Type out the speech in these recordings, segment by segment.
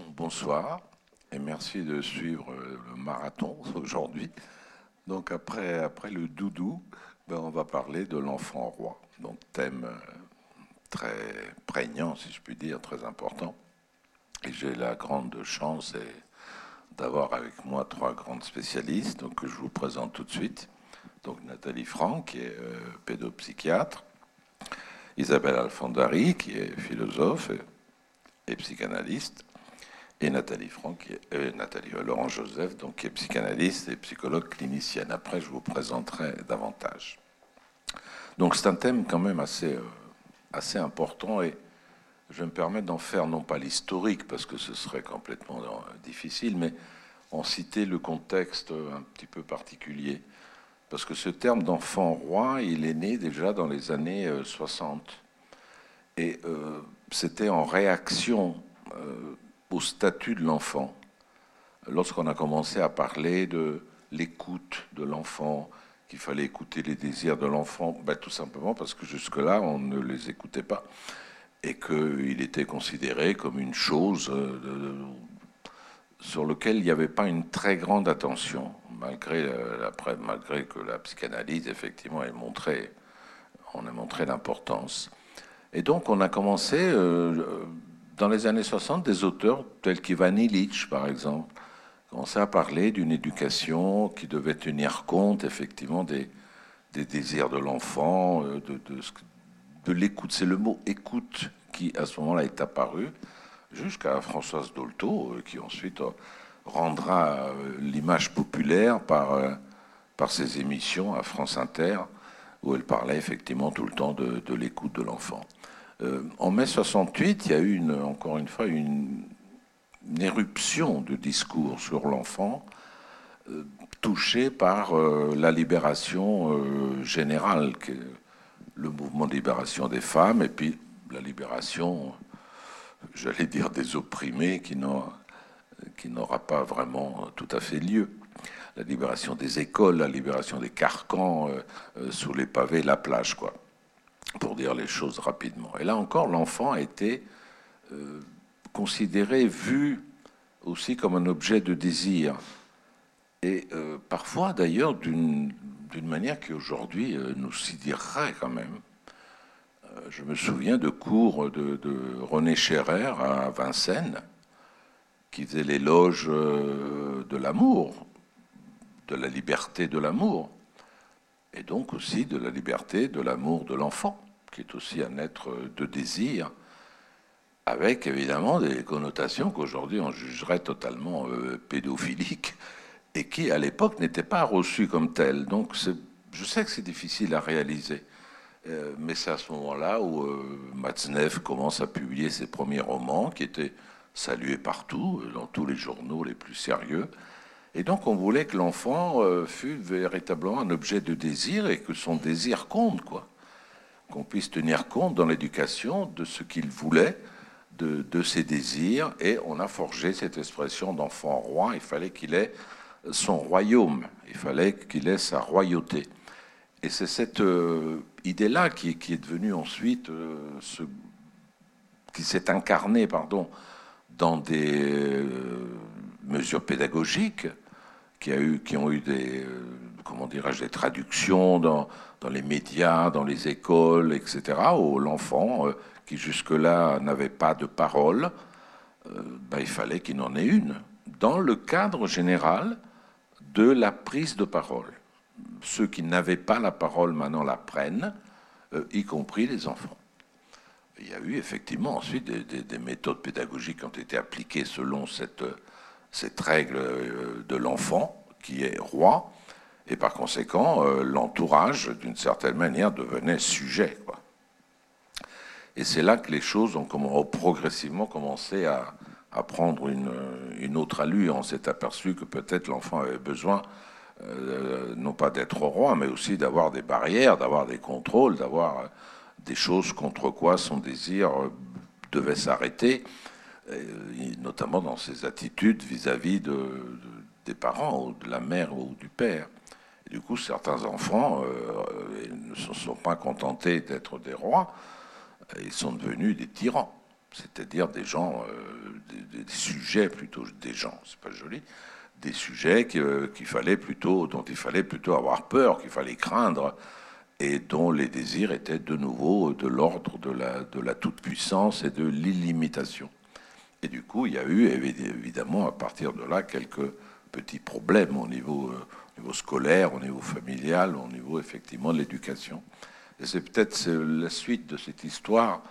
Bon, bonsoir et merci de suivre le marathon aujourd'hui. Donc après, après le doudou, ben on va parler de l'enfant roi. Donc thème euh, très prégnant, si je puis dire, très important. Et j'ai la grande chance d'avoir avec moi trois grandes spécialistes que je vous présente tout de suite. Donc Nathalie Franck, qui est euh, pédopsychiatre, Isabelle Alfandari, qui est philosophe et psychanalyste, et Nathalie Franck, euh, Nathalie euh, Laurent Joseph, donc qui est psychanalyste et psychologue clinicienne. Après, je vous présenterai davantage. Donc c'est un thème quand même assez, euh, assez important et je me permettre d'en faire non pas l'historique parce que ce serait complètement difficile, mais en citer le contexte un petit peu particulier. Parce que ce terme d'enfant roi, il est né déjà dans les années 60. Et c'était en réaction au statut de l'enfant. Lorsqu'on a commencé à parler de l'écoute de l'enfant, qu'il fallait écouter les désirs de l'enfant, ben, tout simplement parce que jusque-là, on ne les écoutait pas. Et qu'il était considéré comme une chose euh, sur laquelle il n'y avait pas une très grande attention, malgré, la, malgré que la psychanalyse, effectivement, ait montré, on a montré l'importance. Et donc, on a commencé, euh, dans les années 60, des auteurs tels qu'Ivan Illich, par exemple, commençaient à parler d'une éducation qui devait tenir compte effectivement des, désirs de l'enfant, euh, de, l'écoute. C'est le mot écoute qui, à ce moment-là, est apparu, jusqu'à Françoise Dolto, euh, qui ensuite euh, rendra l'image populaire par, ses émissions à France Inter, où elle parlait effectivement tout le temps de l'écoute de l'enfant. Euh, en mai 68, il y a eu encore une fois une, éruption de discours sur l'enfant euh, touché par euh, la libération générale, le mouvement de libération des femmes, et puis la libération, j'allais dire, des opprimés qui n'aura pas vraiment tout à fait lieu. La libération des écoles, la libération des carcans sous les pavés, la plage, quoi pour dire les choses rapidement. Et là encore, l'enfant a été euh, considéré, vu aussi comme un objet de désir. Et euh, parfois, d'ailleurs, d'une manière qui aujourd'hui euh, nous sidérerait quand même. je me souviens de cours de, de, René Scherrer à Vincennes, qui faisait l'éloge de l'amour, de la liberté de l'amour et donc aussi de la liberté, de l'amour de l'enfant, qui est aussi un être de désir, avec évidemment des connotations qu'aujourd'hui on jugerait totalement euh, pédophiliques, et qui à l'époque n'étaient pas reçues comme telles. Donc je sais que c'est difficile à réaliser, euh, mais c'est à ce moment-là où euh, Matzneff commence à publier ses premiers romans, qui étaient salués partout, dans tous les journaux les plus sérieux, et donc on voulait que l'enfant euh, fût véritablement un objet de désir et que son désir compte, quoi. Qu'on puisse tenir compte dans l'éducation de ce qu'il voulait, de, ses désirs. Et on a forgé cette expression d'enfant roi. Il fallait qu'il ait son royaume, il fallait qu'il ait sa royauté. Et c'est cette euh, idée-là qui, est devenue ensuite, euh, qui s'est incarnée, pardon, dans des mesures pédagogiques qui, ont eu des, euh, comment dirais-je, des traductions dans, les médias, dans les écoles, etc., où l'enfant, euh, qui jusque-là n'avait pas de parole, euh, ben, il fallait qu'il en ait une, dans le cadre général de la prise de parole. Ceux qui n'avaient pas la parole maintenant la prennent, y compris les enfants. Il y a eu effectivement ensuite des, des méthodes pédagogiques qui ont été appliquées selon cette cette règle euh, de l'enfant qui est roi, et par conséquent, euh, l'entourage, d'une certaine manière, devenait sujet. Et c'est là que les choses ont, progressivement commencé à, prendre une, autre allure. On s'est aperçu que peut-être l'enfant avait besoin, euh, non pas d'être roi, mais aussi d'avoir des barrières, d'avoir des contrôles, d'avoir des choses contre quoi son désir devait s'arrêter notamment dans ses attitudes vis-à-vis de, des parents, ou de la mère ou du père. Du coup, certains enfants euh, ne se sont pas contentés d'être des rois, ils sont devenus des tyrans. c'est-à-dire des gens, des, sujets plutôt, des gens, c'est pas joli, des sujets qu'il fallait plutôt, dont il fallait plutôt avoir peur, qu'il fallait craindre, et dont les désirs étaient de nouveau de l'ordre de la, de la toute-puissance et de l'illimitation. Et du coup, il y a eu évidemment à partir de là quelques petits problèmes au niveau, euh, au niveau scolaire, au niveau familial, au niveau effectivement de l'éducation. Et c'est peut-être la suite de cette histoire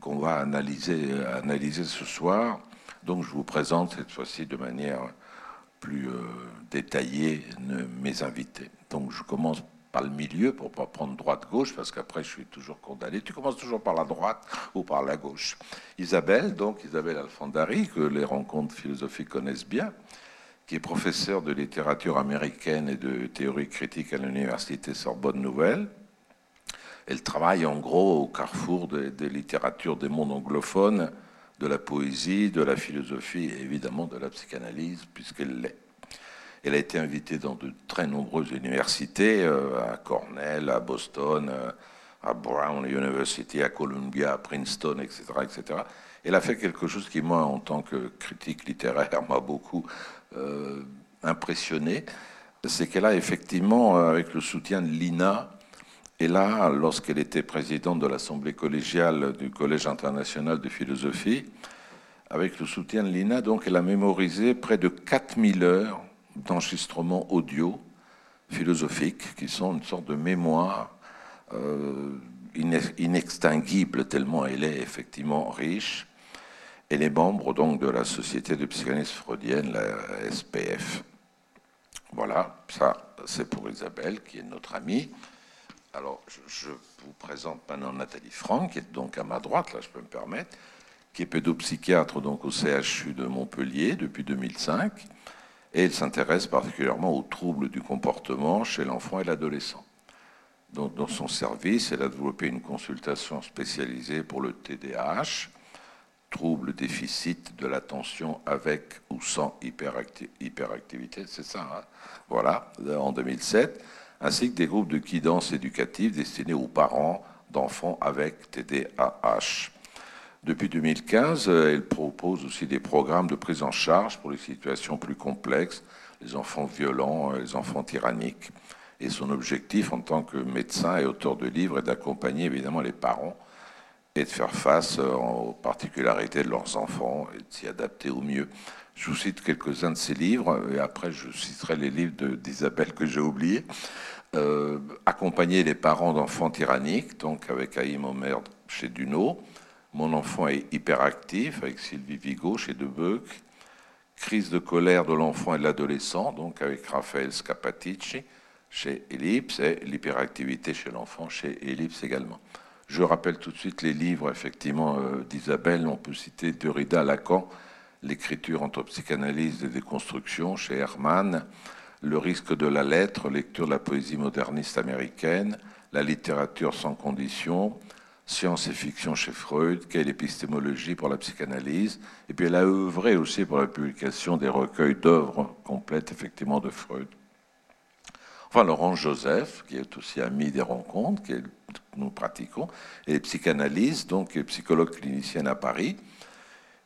qu'on va analyser, analyser ce soir. Donc je vous présente cette fois-ci de manière plus euh, détaillée mes invités. Donc je commence par le milieu pour pas prendre droite-gauche, parce qu'après je suis toujours condamné. Tu commences toujours par la droite ou par la gauche. Isabelle, donc Isabelle Alfandari, que les rencontres philosophiques connaissent bien, qui est professeure de littérature américaine et de théorie critique à l'université Sorbonne Nouvelle. Elle travaille en gros au carrefour des, littératures des mondes anglophones, de la poésie, de la philosophie et évidemment de la psychanalyse, puisqu'elle l'est. Elle a été invitée dans de très nombreuses universités, euh, à Cornell, à Boston, euh, à Brown University, à Columbia, à Princeton, etc., etc. Elle a fait quelque chose qui, moi, en tant que critique littéraire, m'a beaucoup euh, impressionné. C'est qu'elle a effectivement, avec le soutien de l'INA, et là, lorsqu'elle était présidente de l'Assemblée collégiale du Collège international de philosophie, avec le soutien de l'INA, donc elle a mémorisé près de 4000 heures d'enregistrements audio philosophiques qui sont une sorte de mémoire euh, inextinguible tellement elle est effectivement riche. Elle est membre donc de la Société de psychanalyse freudienne, la SPF. Voilà, ça c'est pour Isabelle qui est notre amie. Alors je, vous présente maintenant Nathalie Franck, qui est donc à ma droite, là je peux me permettre, qui est pédopsychiatre donc au CHU de Montpellier depuis 2005 et elle s'intéresse particulièrement aux troubles du comportement chez l'enfant et l'adolescent. Dans son service, elle a développé une consultation spécialisée pour le TDAH, trouble déficit de l'attention avec ou sans hyperactivité, c'est ça, hein? Voilà, en 2007, ainsi que des groupes de guidance éducative destinés aux parents d'enfants avec TDAH. Depuis 2015, euh, elle propose aussi des programmes de prise en charge pour les situations plus complexes, les enfants violents, euh, les enfants tyranniques. Et son objectif en tant que médecin et auteur de livres est d'accompagner évidemment les parents et de faire face euh, aux particularités de leurs enfants et de s'y adapter au mieux. Je vous cite quelques-uns de ses livres et après je citerai les livres d'Isabelle que j'ai oubliés. accompagner les parents d'enfants tyranniques, donc avec Haïm Omer chez Duno. Mon enfant est hyperactif avec Sylvie Vigo chez Debeuk. Crise de colère de l'enfant et de l'adolescent, donc avec Raphaël Scapatici chez Ellipse et l'hyperactivité chez l'enfant chez Ellipse également. Je rappelle tout de suite les livres effectivement euh, d'Isabelle. On peut citer Derrida, Lacan, l'écriture entre psychanalyse et déconstruction chez Hermann, Le risque de la lettre, lecture de la poésie moderniste américaine, la littérature sans condition, science et fiction chez Freud, quelle épistémologie pour la psychanalyse, et puis elle a œuvré aussi pour la publication des recueils d'œuvres complètes, effectivement, de Freud. Enfin, Laurent Joseph, qui est aussi ami des rencontres, que nous pratiquons, et psychanalyse, donc psychologue clinicienne à Paris.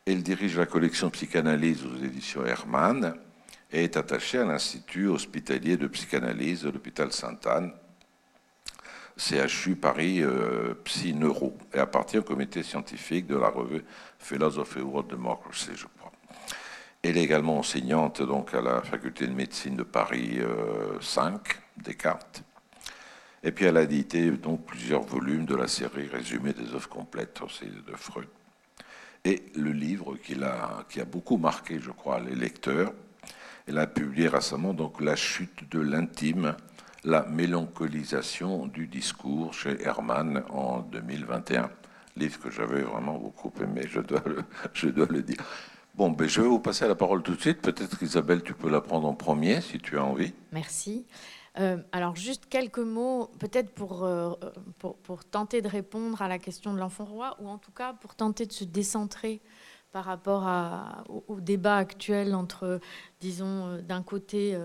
Elle dirige la collection Psychanalyse aux éditions Hermann et est attachée à l'Institut hospitalier de psychanalyse de l'hôpital Sainte-Anne CHU Paris euh, Psy Neuro et appartient au comité scientifique de la revue Philosophy World Democracy, je crois. Elle est également enseignante donc à la faculté de médecine de Paris 5, euh, Descartes. Et puis elle a édité donc plusieurs volumes de la série Résumé des œuvres complètes de Freud. Et le livre qui a, qui a beaucoup marqué, je crois, les lecteurs, elle a publié récemment donc La chute de l'intime la mélancolisation du discours chez Hermann en 2021. Livre que j'avais vraiment beaucoup aimé, je dois le, dire. Bon, ben je vais vous passer la parole tout de suite. Peut-être Isabelle, tu peux la prendre en premier si tu as envie. Merci. Euh, alors juste quelques mots, peut-être euh, pour, pour, tenter de répondre à la question de l'enfant roi, ou en tout cas pour tenter de se décentrer par rapport au, débat actuel entre, disons, d'un côté,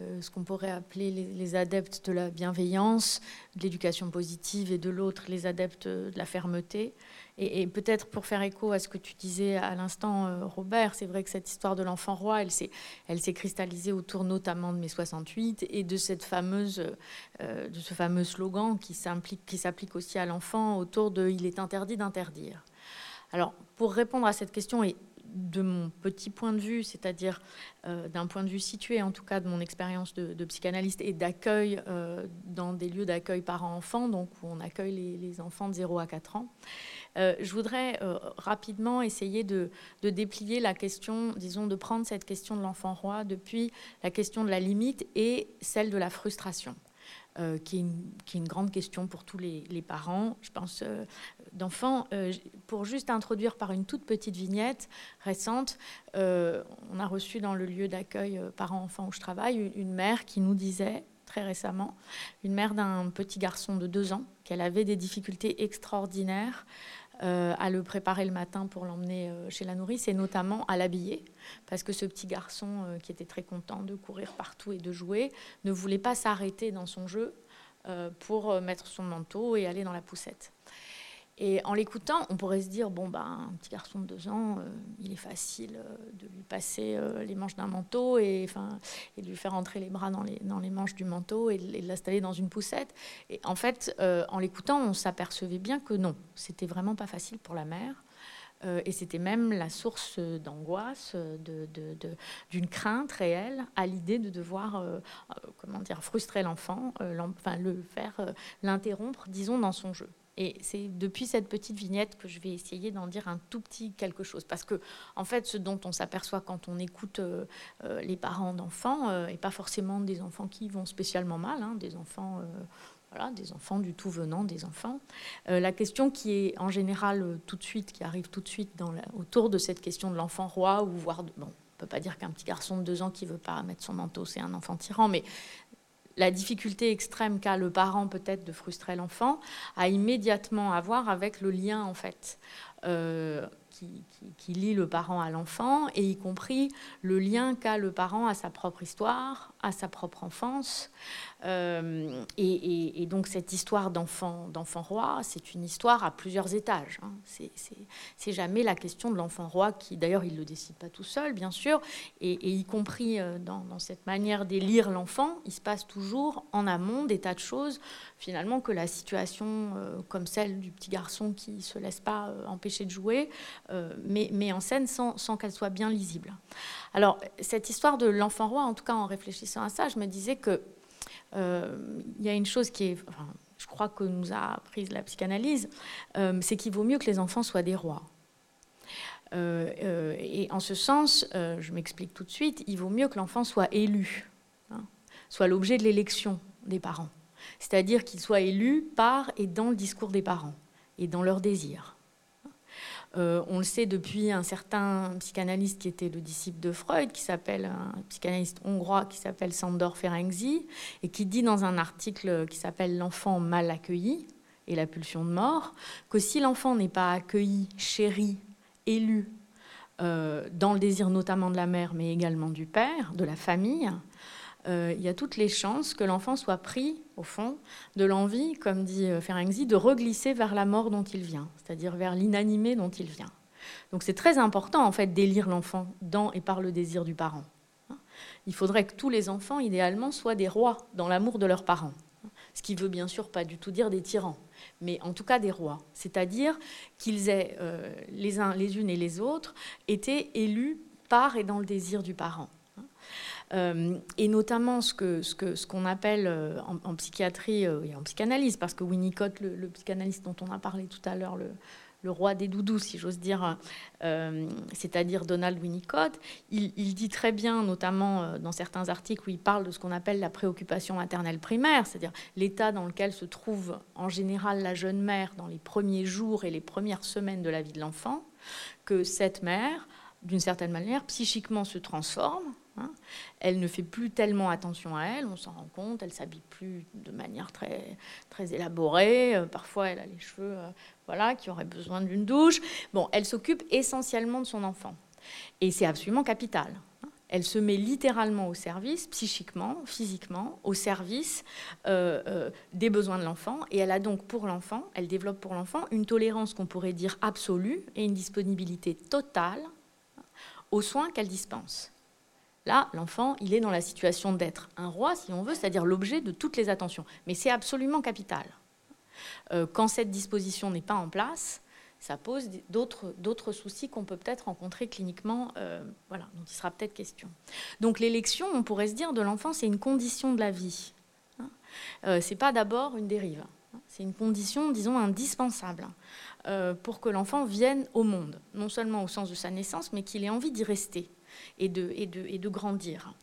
ce qu'on pourrait appeler les, adeptes de la bienveillance, de l'éducation positive, et de l'autre, les adeptes de la fermeté. Et, peut-être pour faire écho à ce que tu disais à l'instant, euh, Robert, c'est vrai que cette histoire de l'enfant roi, elle s'est, cristallisée autour notamment de mai 68 et de cette fameuse, euh, de ce fameux slogan qui s'applique aussi à l'enfant autour de "Il est interdit d'interdire". Alors, pour répondre à cette question et de mon petit point de vue, c'est-à-dire euh, d'un point de vue situé, en tout cas de mon expérience de, psychanalyste et d'accueil dans des lieux d'accueil parents-enfants, donc où on accueille les, enfants de 0 à 4 ans, euh, je voudrais euh, rapidement essayer de, déplier la question, disons, de prendre cette question de l'enfant roi depuis la question de la limite et celle de la frustration. Euh, qui, est une, grande question pour tous les, parents, je pense, d'enfants. pour juste introduire par une toute petite vignette récente, on a reçu dans le lieu d'accueil parents-enfants où je travaille une mère qui nous disait très récemment, une mère d'un petit garçon de deux ans, qu'elle avait des difficultés extraordinaires euh, à le préparer le matin pour l'emmener euh, chez la nourrice et notamment à l'habiller. Parce que ce petit garçon, euh, qui était très content de courir partout et de jouer, ne voulait pas s'arrêter dans son jeu pour mettre son manteau et aller dans la poussette. Et en l'écoutant, on pourrait se dire bon, ben, un petit garçon de deux ans, euh, il est facile euh, de lui passer euh, les manches d'un manteau et, et de lui faire entrer les bras dans les, dans les manches du manteau et de l'installer dans une poussette. Et en fait, en l'écoutant, on s'apercevait bien que non, c'était vraiment pas facile pour la mère. et c'était même la source d'angoisse, d'une de, crainte réelle à l'idée de devoir, comment dire, frustrer l'enfant, enfin le faire, l'interrompre, disons, dans son jeu. Et c'est depuis cette petite vignette que je vais essayer d'en dire un tout petit quelque chose. Parce que, en fait, ce dont on s'aperçoit quand on écoute euh, euh, les parents d'enfants, euh, et pas forcément des enfants qui vont spécialement mal, hein, des enfants. voilà, des enfants du tout venant, des enfants. la question qui est en général tout de suite, qui arrive tout de suite autour de cette question de l'enfant roi, ou voire, bon, on peut pas dire qu'un petit garçon de deux ans qui veut pas mettre son manteau, c'est un enfant tyran, mais la difficulté extrême qu'a le parent peut-être de frustrer l'enfant a immédiatement à voir avec le lien en fait euh, qui, lie le parent à l'enfant, et y compris le lien qu'a le parent à sa propre histoire, à sa propre enfance. Euh, et, donc cette histoire d'enfant, d'enfant roi, c'est une histoire à plusieurs étages. Hein. C'est jamais la question de l'enfant roi qui, d'ailleurs, il le décide pas tout seul, bien sûr, et, y compris euh, dans, cette manière d'élire l'enfant, il se passe toujours en amont des tas de choses, finalement, que la situation euh, comme celle du petit garçon qui se laisse pas empêcher de jouer, met, met, en scène sans, sans qu'elle soit bien lisible. Alors, cette histoire de l'enfant roi, en tout cas en réfléchissant à ça, je me disais que euh, il y a une chose qui est, je crois que nous a appris la psychanalyse, euh, c'est qu'il vaut mieux que les enfants soient des rois. Euh, et en ce sens, je m'explique tout de suite, il vaut mieux que l'enfant soit élu, hein, soit l'objet de l'élection des parents. C'est-à-dire qu'il soit élu par et dans le discours des parents et dans leurs désirs. Euh, on le sait depuis un certain psychanalyste qui était le disciple de Freud, qui s'appelle un psychanalyste hongrois qui s'appelle Sandor Ferenczi, et qui dit dans un article qui s'appelle L'enfant mal accueilli et la pulsion de mort, que si l'enfant n'est pas accueilli, chéri, élu, euh, dans le désir notamment de la mère, mais également du père, de la famille, euh, il y a toutes les chances que l'enfant soit pris, au fond, de l'envie, comme dit euh, Ferenczi, de reglisser vers la mort dont il vient, c'est-à-dire vers l'inanimé dont il vient. Donc c'est très important, en fait, d'élire l'enfant dans et par le désir du parent. Il faudrait que tous les enfants, idéalement, soient des rois dans l'amour de leurs parents. Ce qui veut bien sûr pas du tout dire des tyrans, mais en tout cas des rois. C'est-à-dire qu'ils aient, euh, les uns, les unes et les autres, été élus par et dans le désir du parent. Euh, et notamment ce qu'on que, ce qu'on appelle euh, en, psychiatrie euh, et en psychanalyse, parce que Winnicott, le, le, psychanalyste dont on a parlé tout à l'heure, le, roi des doudous, si j'ose dire, c'est-à-dire Donald Winnicott, il, dit très bien, notamment dans certains articles où il parle de ce qu'on appelle la préoccupation maternelle primaire, c'est-à-dire l'état dans lequel se trouve en général la jeune mère dans les premiers jours et les premières semaines de la vie de l'enfant, que cette mère, d'une certaine manière, psychiquement se transforme Hein. Elle ne fait plus tellement attention à elle, on s'en rend compte, elle s'habille plus de manière très, très élaborée, euh, parfois elle a les cheveux euh, voilà, qui auraient besoin d'une douche. Bon, elle s'occupe essentiellement de son enfant. Et c'est absolument capital. Hein. Elle se met littéralement au service, psychiquement, physiquement, au service euh, des besoins de l'enfant. Et elle a donc pour l'enfant, elle développe pour l'enfant une tolérance qu'on pourrait dire absolue et une disponibilité totale aux soins qu'elle dispense. Là, l'enfant, il est dans la situation d'être un roi, si on veut, c'est-à-dire l'objet de toutes les attentions. Mais c'est absolument capital. Euh, quand cette disposition n'est pas en place, ça pose d'autres soucis qu'on peut peut-être rencontrer cliniquement, euh, voilà, dont il sera peut-être question. Donc l'élection, on pourrait se dire, de l'enfant, c'est une condition de la vie. Hein euh, c'est pas d'abord une dérive. Hein. C'est une condition, disons, indispensable euh, pour que l'enfant vienne au monde, non seulement au sens de sa naissance, mais qu'il ait envie d'y rester et de, grandir.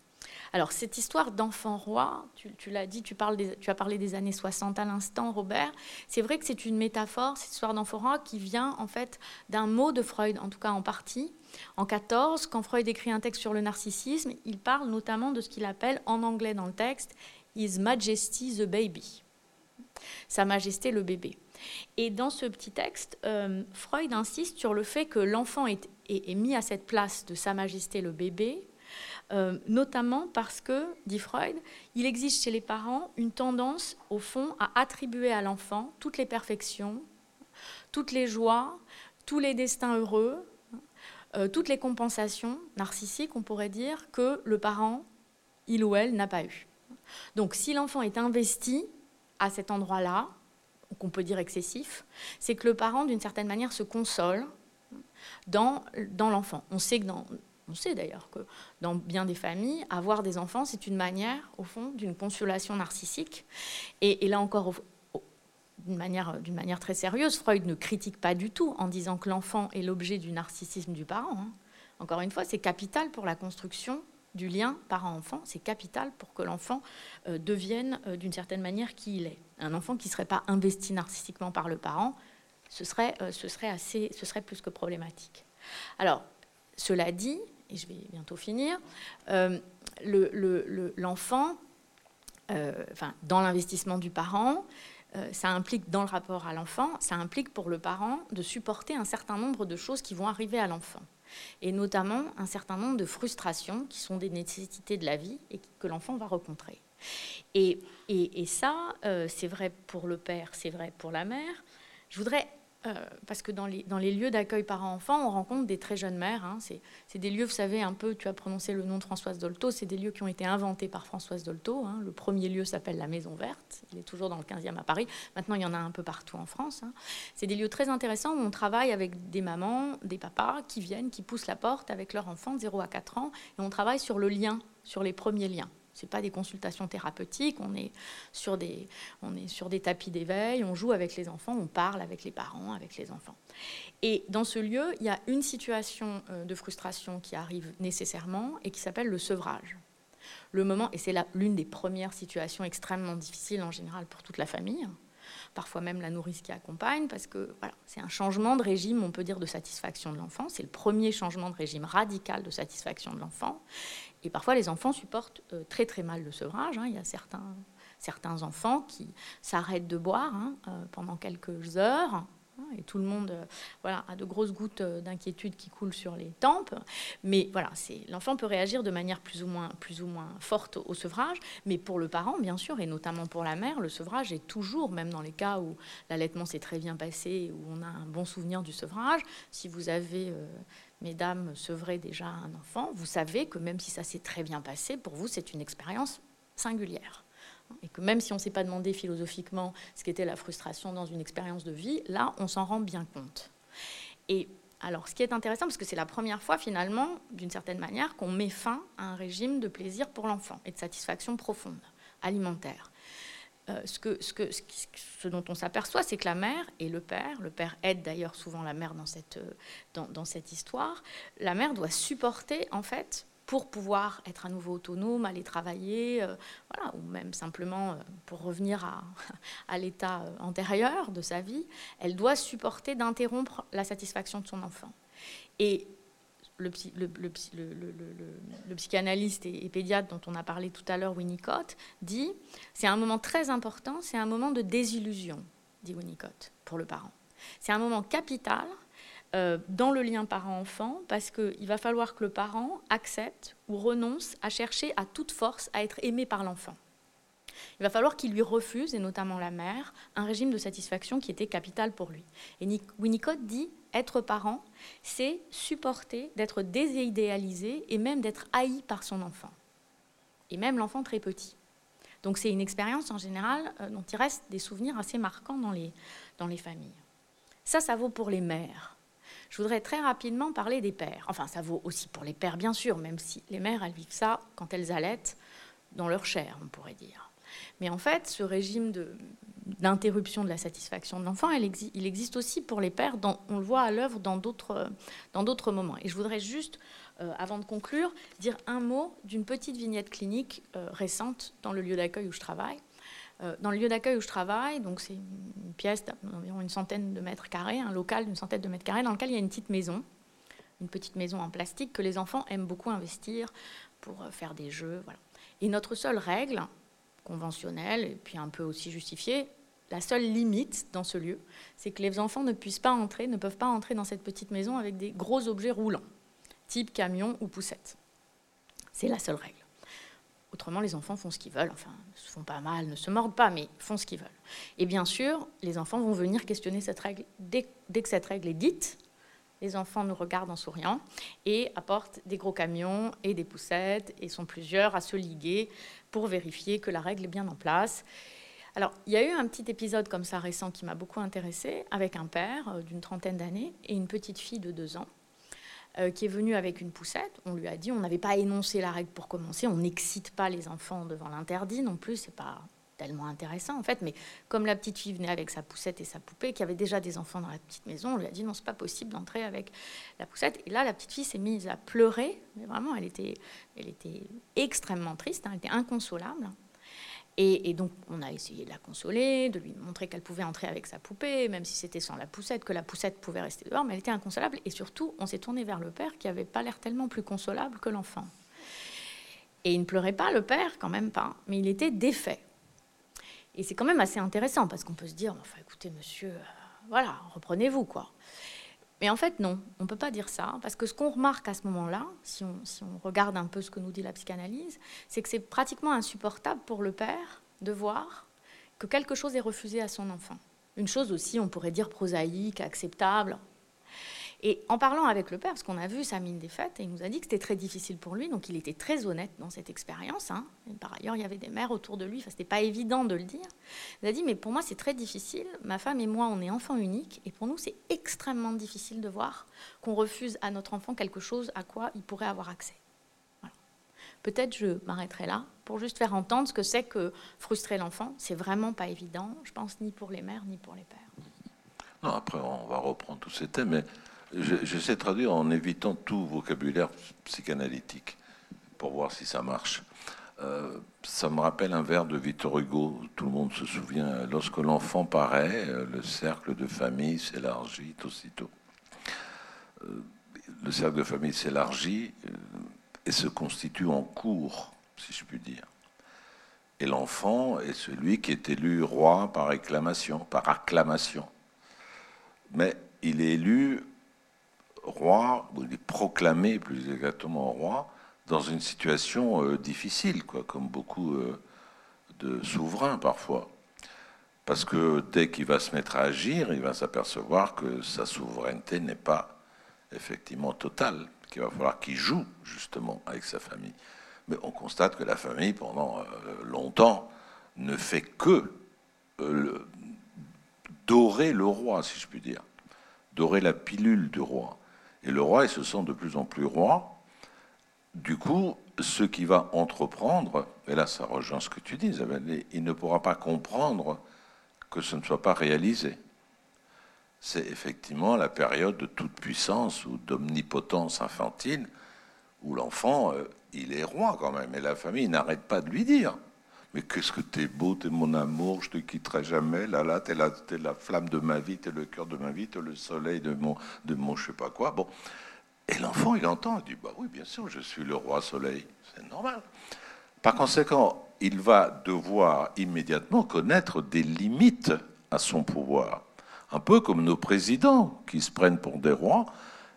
Alors, cette histoire d'enfant roi, tu, l'as dit, tu, as parlé des années 60 à l'instant, Robert. C'est vrai que c'est une métaphore, cette histoire d'enfant roi, qui vient en fait d'un mot de Freud, en tout cas en partie. En 14, quand Freud écrit un texte sur le narcissisme, il parle notamment de ce qu'il appelle en anglais dans le texte His Majesty the Baby. Sa Majesté le bébé. Et dans ce petit texte, euh, Freud insiste sur le fait que l'enfant est, mis à cette place de Sa Majesté le bébé, euh, notamment parce que, dit Freud, il existe chez les parents une tendance, au fond, à attribuer à l'enfant toutes les perfections, toutes les joies, tous les destins heureux, euh, toutes les compensations narcissiques, on pourrait dire, que le parent, il ou elle, n'a pas eu. Donc si l'enfant est investi à cet endroit-là, qu'on peut dire excessif, c'est que le parent, d'une certaine manière, se console dans, l'enfant. On sait que dans, on sait d'ailleurs que dans bien des familles, avoir des enfants, c'est une manière, au fond, d'une consolation narcissique. Et, là encore, d'une manière, d'une manière très sérieuse, Freud ne critique pas du tout en disant que l'enfant est l'objet du narcissisme du parent. Hein. Encore une fois, c'est capital pour la construction du lien parent-enfant, c'est capital pour que l'enfant euh, devienne euh, d'une certaine manière qui il est. Un enfant qui ne serait pas investi narcissiquement par le parent, ce serait, euh, ce serait, assez, ce serait plus que problématique. Alors, cela dit, et je vais bientôt finir, l'enfant, enfin, dans l'investissement du parent, ça implique dans le rapport à l'enfant, ça implique pour le parent de supporter un certain nombre de choses qui vont arriver à l'enfant et notamment un certain nombre de frustrations qui sont des nécessités de la vie et que l'enfant va rencontrer. Et, et, ça, euh, c'est vrai pour le père, c'est vrai pour la mère. Je voudrais euh, parce que dans les, lieux d'accueil parents-enfants, on rencontre des très jeunes mères. Hein. C'est des lieux, vous savez, un peu, tu as prononcé le nom de Françoise Dolto, c'est des lieux qui ont été inventés par Françoise Dolto. Hein. Le premier lieu s'appelle la Maison Verte, il est toujours dans le 15e à Paris. Maintenant, il y en a un peu partout en France. Hein. C'est des lieux très intéressants où on travaille avec des mamans, des papas qui viennent, qui poussent la porte avec leur enfant de 0 à 4 ans, et on travaille sur le lien, sur les premiers liens. Ce pas des consultations thérapeutiques, on est, sur des, on est sur des tapis d'éveil, on joue avec les enfants, on parle avec les parents, avec les enfants. Et dans ce lieu, il y a une situation euh, de frustration qui arrive nécessairement et qui s'appelle le sevrage. Le moment, et c'est l'une des premières situations extrêmement difficiles en général pour toute la famille, parfois même la nourrice qui accompagne, parce que voilà, c'est un changement de régime, on peut dire, de satisfaction de l'enfant. C'est le premier changement de régime radical de satisfaction de l'enfant. Et parfois, les enfants supportent euh, très très mal le sevrage. Hein. Il y a certains, enfants qui s'arrêtent de boire hein, euh, pendant quelques heures. Hein, et tout le monde euh, voilà, a de grosses gouttes d'inquiétude qui coulent sur les tempes. Mais voilà, l'enfant peut réagir de manière plus ou, moins, plus ou moins forte au sevrage. Mais pour le parent, bien sûr, et notamment pour la mère, le sevrage est toujours, même dans les cas où l'allaitement s'est très bien passé, où on a un bon souvenir du sevrage, si vous avez mesdames sevraient déjà un enfant, vous savez que même si ça s'est très bien passé, pour vous, c'est une expérience singulière. Et que même si on ne s'est pas demandé philosophiquement ce qu'était la frustration dans une expérience de vie, là, on s'en rend bien compte. Et alors, ce qui est intéressant, parce que c'est la première fois finalement, d'une certaine manière, qu'on met fin à un régime de plaisir pour l'enfant et de satisfaction profonde, alimentaire. Euh, ce, que, ce, que, ce, dont on s'aperçoit, c'est que la mère et le père, le père aide d'ailleurs souvent la mère dans cette, euh, dans, dans cette histoire, la mère doit supporter en fait pour pouvoir être à nouveau autonome, aller travailler, euh, voilà, ou même simplement pour revenir à, à l'état antérieur de sa vie, elle doit supporter d'interrompre la satisfaction de son enfant. Et le, psychanalyste et, pédiatre dont on a parlé tout à l'heure, Winnicott, dit c'est un moment très important, c'est un moment de désillusion, dit Winnicott, pour le parent. C'est un moment capital euh, dans le lien parent-enfant parce qu'il va falloir que le parent accepte ou renonce à chercher à toute force à être aimé par l'enfant. Il va falloir qu'il lui refuse, et notamment la mère, un régime de satisfaction qui était capital pour lui. Et Winnicott dit être parent, c'est supporter d'être désidéalisé et même d'être haï par son enfant. Et même l'enfant très petit. Donc c'est une expérience en général euh, dont il reste des souvenirs assez marquants dans les, dans les familles. Ça, ça vaut pour les mères. Je voudrais très rapidement parler des pères. Enfin, ça vaut aussi pour les pères, bien sûr, même si les mères, elles vivent ça quand elles allaitent dans leur chair, on pourrait dire. Mais en fait, ce régime d'interruption de, la satisfaction de l'enfant, il existe aussi pour les pères, on le voit à l'œuvre dans d'autres moments. Et je voudrais juste, euh, avant de conclure, dire un mot d'une petite vignette clinique euh, récente dans le lieu d'accueil où je travaille. Euh, dans le lieu d'accueil où je travaille, donc c'est une pièce d'environ une centaine de mètres carrés, un local d'une centaine de mètres carrés, dans lequel il y a une petite maison, une petite maison en plastique que les enfants aiment beaucoup investir pour faire des jeux. Voilà. Et notre seule règle, conventionnelle et puis un peu aussi justifiée, la seule limite dans ce lieu, c'est que les enfants ne puissent pas entrer, ne peuvent pas entrer dans cette petite maison avec des gros objets roulants, type camion ou poussette. C'est la seule règle. Autrement, les enfants font ce qu'ils veulent, enfin, se font pas mal, ne se mordent pas, mais font ce qu'ils veulent. Et bien sûr, les enfants vont venir questionner cette règle dès, dès que cette règle est dite, les enfants nous regardent en souriant et apportent des gros camions et des poussettes et sont plusieurs à se liguer pour vérifier que la règle est bien en place. Alors, il y a eu un petit épisode comme ça récent qui m'a beaucoup intéressée avec un père euh, d'une trentaine d'années et une petite fille de deux ans euh, qui est venue avec une poussette. On lui a dit, on n'avait pas énoncé la règle pour commencer, on n'excite pas les enfants devant l'interdit non plus, c'est pas tellement intéressant en fait, mais comme la petite fille venait avec sa poussette et sa poupée, qu'il y avait déjà des enfants dans la petite maison, on lui a dit non, c'est pas possible d'entrer avec la poussette. Et là, la petite fille s'est mise à pleurer, mais vraiment, elle était, elle était extrêmement triste, hein, elle était inconsolable. Et, donc, on a essayé de la consoler, de lui montrer qu'elle pouvait entrer avec sa poupée, même si c'était sans la poussette, que la poussette pouvait rester dehors, mais elle était inconsolable. Et surtout, on s'est tourné vers le père qui avait pas l'air tellement plus consolable que l'enfant. Et il ne pleurait pas, le père, quand même pas, mais il était défait. Et c'est quand même assez intéressant parce qu'on peut se dire, enfin écoutez monsieur, euh, voilà, reprenez-vous quoi. Mais en fait non, on ne peut pas dire ça parce que ce qu'on remarque à ce moment-là, si on, regarde un peu ce que nous dit la psychanalyse, c'est que c'est pratiquement insupportable pour le père de voir que quelque chose est refusé à son enfant. Une chose aussi, on pourrait dire prosaïque, acceptable, et en parlant avec le père, parce qu'on a vu sa mine défaite, et il nous a dit que c'était très difficile pour lui, donc il était très honnête dans cette expérience. Hein. par ailleurs, il y avait des mères autour de lui, enfin, c'était pas évident de le dire. Il a dit Mais pour moi, c'est très difficile. Ma femme et moi, on est enfants uniques, et pour nous, c'est extrêmement difficile de voir qu'on refuse à notre enfant quelque chose à quoi il pourrait avoir accès. Peut-être je m'arrêterai là pour juste faire entendre ce que c'est que frustrer l'enfant. C'est vraiment pas évident, je pense, ni pour les mères, ni pour les pères. Non, après, on va reprendre tous ces thèmes, mais J'essaie de traduire en évitant tout vocabulaire psychanalytique pour voir si ça marche. Euh, ça me rappelle un vers de Victor Hugo, tout le monde se souvient, lorsque l'enfant paraît, euh, le cercle de famille s'élargit aussitôt. Euh, le cercle de famille s'élargit et se constitue en cour, si je puis dire. Et l'enfant est celui qui est élu roi par acclamation, par acclamation. Mais il est élu roi, ou il est proclamé plus exactement roi, dans une situation euh, difficile, quoi, comme beaucoup euh, de souverains parfois. Parce que dès qu'il va se mettre à agir, il va s'apercevoir que sa souveraineté n'est pas effectivement totale, qu'il va falloir qu'il joue justement avec sa famille. Mais on constate que la famille, pendant euh, longtemps, ne fait que dorer le roi, si je puis dire, dorer la pilule du roi. Et le roi, il se sent de plus en plus roi. Du coup, ce qui va entreprendre, et là ça rejoint ce que tu dis, il ne pourra pas comprendre que ce ne soit pas réalisé. C'est effectivement la période de toute puissance ou d'omnipotence infantile où l'enfant, euh, il est roi quand même, et la famille n'arrête pas de lui dire mais qu'est-ce que t'es beau, t'es mon amour, je te quitterai jamais. Là, là, t'es la, la flamme de ma vie, t'es le cœur de ma vie, t'es le soleil de mon, de mon je sais pas quoi. Bon, Et l'enfant, il entend, il dit, bah oui, bien sûr, je suis le roi soleil, c'est normal. Par conséquent, il va devoir immédiatement connaître des limites à son pouvoir. Un peu comme nos présidents qui se prennent pour des rois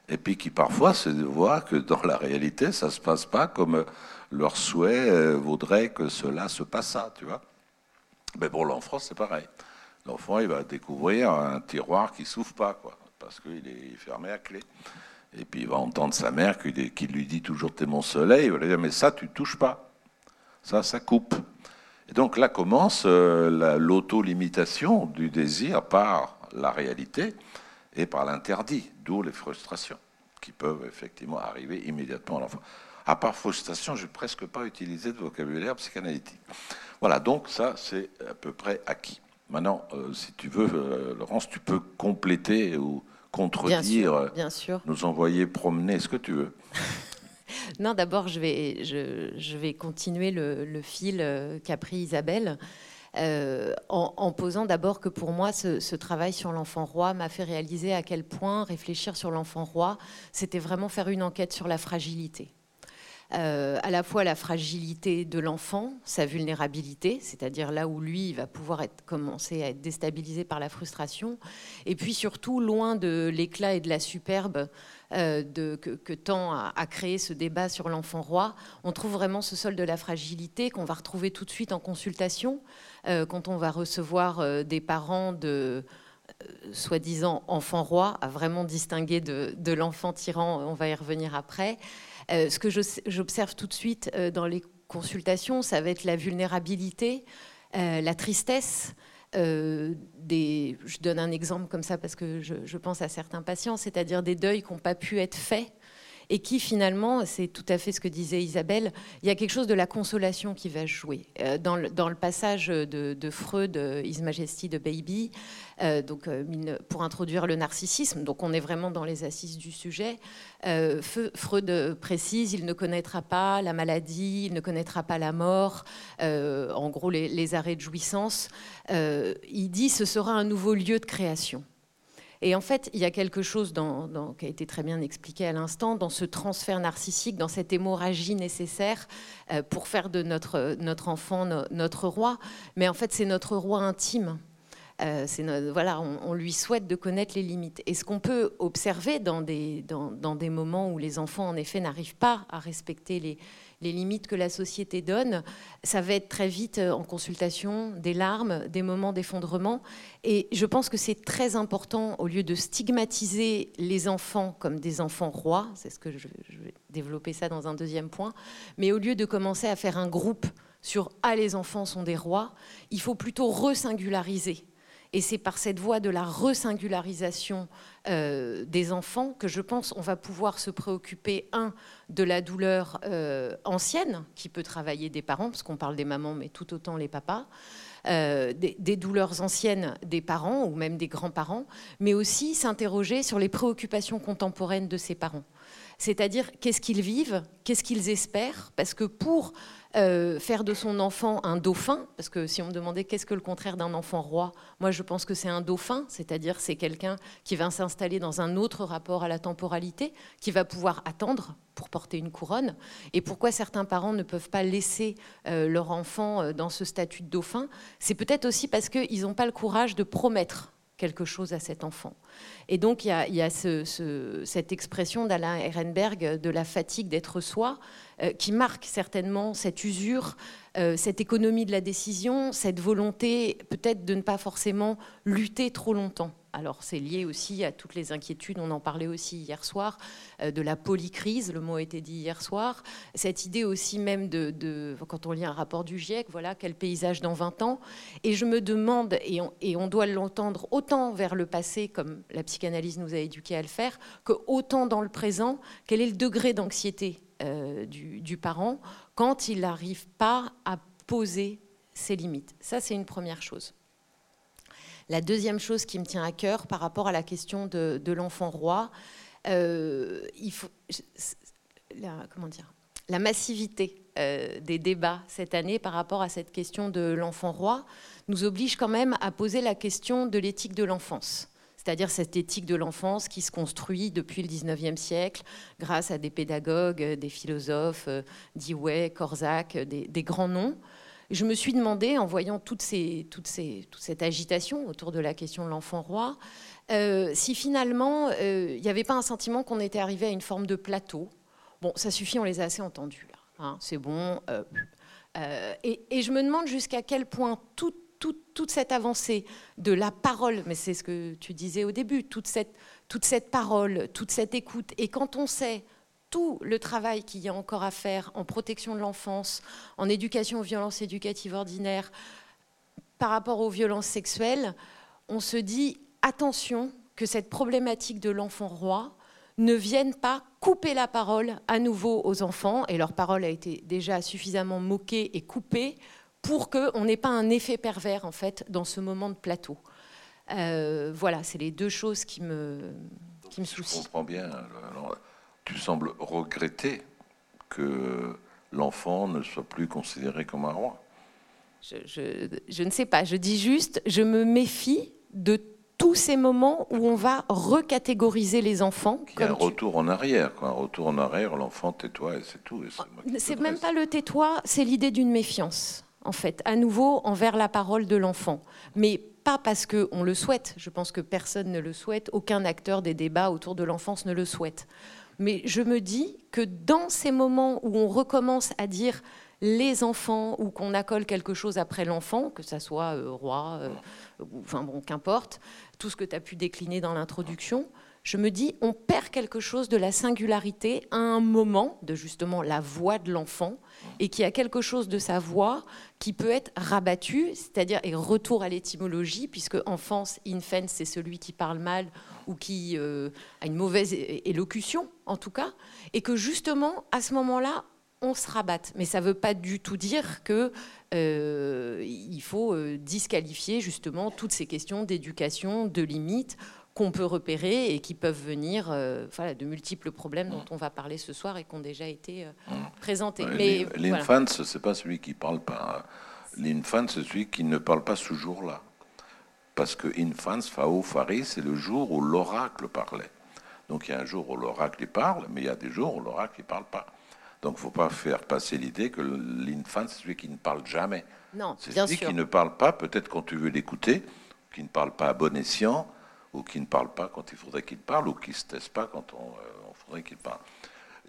et puis qui parfois se voient que dans la réalité, ça ne se passe pas comme leur souhait euh, voudrait que cela se passât, tu vois. Mais pour l'enfant, c'est pareil. L'enfant, il va découvrir un tiroir qui s'ouvre pas, quoi, parce qu'il est fermé à clé. Et puis il va entendre sa mère qui, lui dit toujours T'es mon soleil. Il va lui dire Mais ça, tu touches pas. Ça, ça coupe. Et donc là commence euh, l'auto-limitation du désir par la réalité et par l'interdit, d'où les frustrations qui peuvent effectivement arriver immédiatement à l'enfant. À part frustration, je n'ai presque pas utilisé de vocabulaire psychanalytique. Voilà, donc ça, c'est à peu près acquis. Maintenant, euh, si tu veux, euh, Laurence, tu peux compléter ou contredire, bien sûr, nous envoyer promener, ce que tu veux. non, d'abord, je vais, je, vais continuer le, fil euh, qu'a pris Isabelle. En, posant d'abord que pour moi, ce, travail sur l'enfant roi m'a fait réaliser à quel point réfléchir sur l'enfant roi, c'était vraiment faire une enquête sur la fragilité. Euh, à la fois la fragilité de l'enfant, sa vulnérabilité, c'est-à-dire là où lui il va pouvoir être, commencer à être déstabilisé par la frustration, et puis surtout loin de l'éclat et de la superbe euh, que, tend à, créer ce débat sur l'enfant roi, on trouve vraiment ce sol de la fragilité qu'on va retrouver tout de suite en consultation, euh, quand on va recevoir des parents de soi-disant enfant roi, à vraiment distinguer de, l'enfant tyran, on va y revenir après. Euh, ce que j'observe tout de suite euh, dans les consultations, ça va être la vulnérabilité, euh, la tristesse. je donne un exemple comme ça parce que je pense à certains patients, c'est-à-dire des deuils qui n'ont pas pu être faits et qui finalement, c'est tout à fait ce que disait Isabelle, il y a quelque chose de la consolation qui va jouer. Euh, dans, le, passage de, Freud, euh, His Majesty de Baby, euh, donc, pour introduire le narcissisme, donc on est vraiment dans les assises du sujet, Freud précise, il ne connaîtra pas la maladie, il ne connaîtra pas la mort, en gros les, arrêts de jouissance. il dit ce sera un nouveau lieu de création. Et en fait, il y a quelque chose dans, qui a été très bien expliqué à l'instant, dans ce transfert narcissique, dans cette hémorragie nécessaire euh, pour faire de notre, notre enfant notre roi. Mais en fait, c'est notre roi intime. Euh, voilà, on, lui souhaite de connaître les limites. Et ce qu'on peut observer dans des, dans, dans des moments où les enfants, en effet, n'arrivent pas à respecter les, les limites que la société donne, ça va être très vite euh, en consultation des larmes, des moments d'effondrement. Et je pense que c'est très important, au lieu de stigmatiser les enfants comme des enfants rois, c'est ce que je, vais développer ça dans un deuxième point, mais au lieu de commencer à faire un groupe sur Ah, les enfants sont des rois, il faut plutôt resingulariser et c'est par cette voie de la resingularisation euh, des enfants que je pense on va pouvoir se préoccuper, un, de la douleur euh, ancienne qui peut travailler des parents, parce qu'on parle des mamans, mais tout autant les papas, euh, des, des, douleurs anciennes des parents ou même des grands-parents, mais aussi s'interroger sur les préoccupations contemporaines de ces parents. C'est-à-dire qu'est-ce qu'ils vivent, qu'est-ce qu'ils espèrent, parce que pour euh, faire de son enfant un dauphin, parce que si on me demandait qu'est-ce que le contraire d'un enfant roi, moi je pense que c'est un dauphin, c'est-à-dire c'est quelqu'un qui va s'installer dans un autre rapport à la temporalité, qui va pouvoir attendre pour porter une couronne. Et pourquoi certains parents ne peuvent pas laisser euh, leur enfant euh, dans ce statut de dauphin? C'est peut-être aussi parce qu'ils n'ont pas le courage de promettre quelque chose à cet enfant. Et donc il y a, cette expression d'Alain Ehrenberg de la fatigue d'être soi, qui marque certainement cette usure, euh, cette économie de la décision, cette volonté peut-être de ne pas forcément lutter trop longtemps. Alors c'est lié aussi à toutes les inquiétudes, on en parlait aussi hier soir, euh, de la polycrise, le mot a été dit hier soir, cette idée aussi même de, quand on lit un rapport du GIEC, voilà, quel paysage dans 20 ans. Et je me demande, et on, et on doit l'entendre autant vers le passé, comme la psychanalyse nous a éduqués à le faire, que autant dans le présent, quel est le degré d'anxiété euh, du, parent quand il n'arrive pas à poser ses limites. Ça, c'est une première chose. La deuxième chose qui me tient à cœur par rapport à la question de, l'enfant roi, euh, il faut, la, comment dire, la massivité euh, des débats cette année par rapport à cette question de l'enfant roi nous oblige quand même à poser la question de l'éthique de l'enfance. C'est-à-dire cette éthique de l'enfance qui se construit depuis le 19e siècle grâce à des pédagogues, des philosophes, Dewey, Korczak, des, grands noms. Je me suis demandé, en voyant toute cette agitation autour de la question de l'enfant roi, euh, si finalement euh, il n'y avait pas un sentiment qu'on était arrivé à une forme de plateau. Bon, ça suffit, on les a assez entendus là. Hein, c'est bon. Euh, et, je me demande jusqu'à quel point toute cette avancée de la parole, mais c'est ce que tu disais au début, toute toute cette parole, toute cette écoute, et quand on sait tout le travail qu'il y a encore à faire en protection de l'enfance, en éducation aux violences éducatives ordinaires, par rapport aux violences sexuelles, on se dit attention que cette problématique de l'enfant roi ne vienne pas couper la parole à nouveau aux enfants, et leur parole a été déjà suffisamment moquée et coupée pour qu'on n'ait pas un effet pervers en fait dans ce moment de plateau. Euh, voilà, c'est les deux choses qui me, qui me soucient. Je comprends bien. Alors, tu sembles regretter que l'enfant ne soit plus considéré comme un roi. Je, je, ne sais pas. Je dis juste, je me méfie de tous ces moments où on va recatégoriser les enfants. Il y a un retour en arrière. Un retour en arrière, l'enfant tais-toi et c'est tout. C'est même pas le tais-toi, c'est l'idée d'une méfiance, en fait, à nouveau envers la parole de l'enfant. Mais pas parce qu'on le souhaite. Je pense que personne ne le souhaite. Aucun acteur des débats autour de l'enfance ne le souhaite. Mais je me dis que dans ces moments où on recommence à dire les enfants ou qu'on accole quelque chose après l'enfant, que ça soit euh, roi, euh, enfin bon, qu'importe, tout ce que tu as pu décliner dans l'introduction, je me dis, on perd quelque chose de la singularité à un moment de justement la voix de l'enfant et qui a quelque chose de sa voix qui peut être rabattu, c'est-à-dire et retour à l'étymologie, puisque enfance, infant, c'est celui qui parle mal ou qui euh, a une mauvaise élocution en tout cas, et que justement à ce moment-là, on se rabatte. Mais ça ne veut pas du tout dire qu'il euh, faut euh, disqualifier justement toutes ces questions d'éducation, de limites qu'on peut repérer et qui peuvent venir euh, voilà, de multiples problèmes dont on va parler ce soir et qui ont déjà été présentés. Mais L'infant, ce n'est pas celui qui ne parle pas. L'infant, c'est celui qui ne parle pas ce jour-là. Parce que infans, fao, fari, c'est le jour où l'oracle parlait. Donc il y a un jour où l'oracle parle, mais il y a des jours où l'oracle ne parle pas. Donc il ne faut pas faire passer l'idée que l'infant, c'est celui qui ne parle jamais. Non, c'est celui qui ne parle pas, peut-être quand tu veux l'écouter, qui ne parle pas à bon escient, ou qui ne parle pas quand il faudrait qu'il parle, ou qui ne se teste pas quand on, euh, faudrait qu'il parle.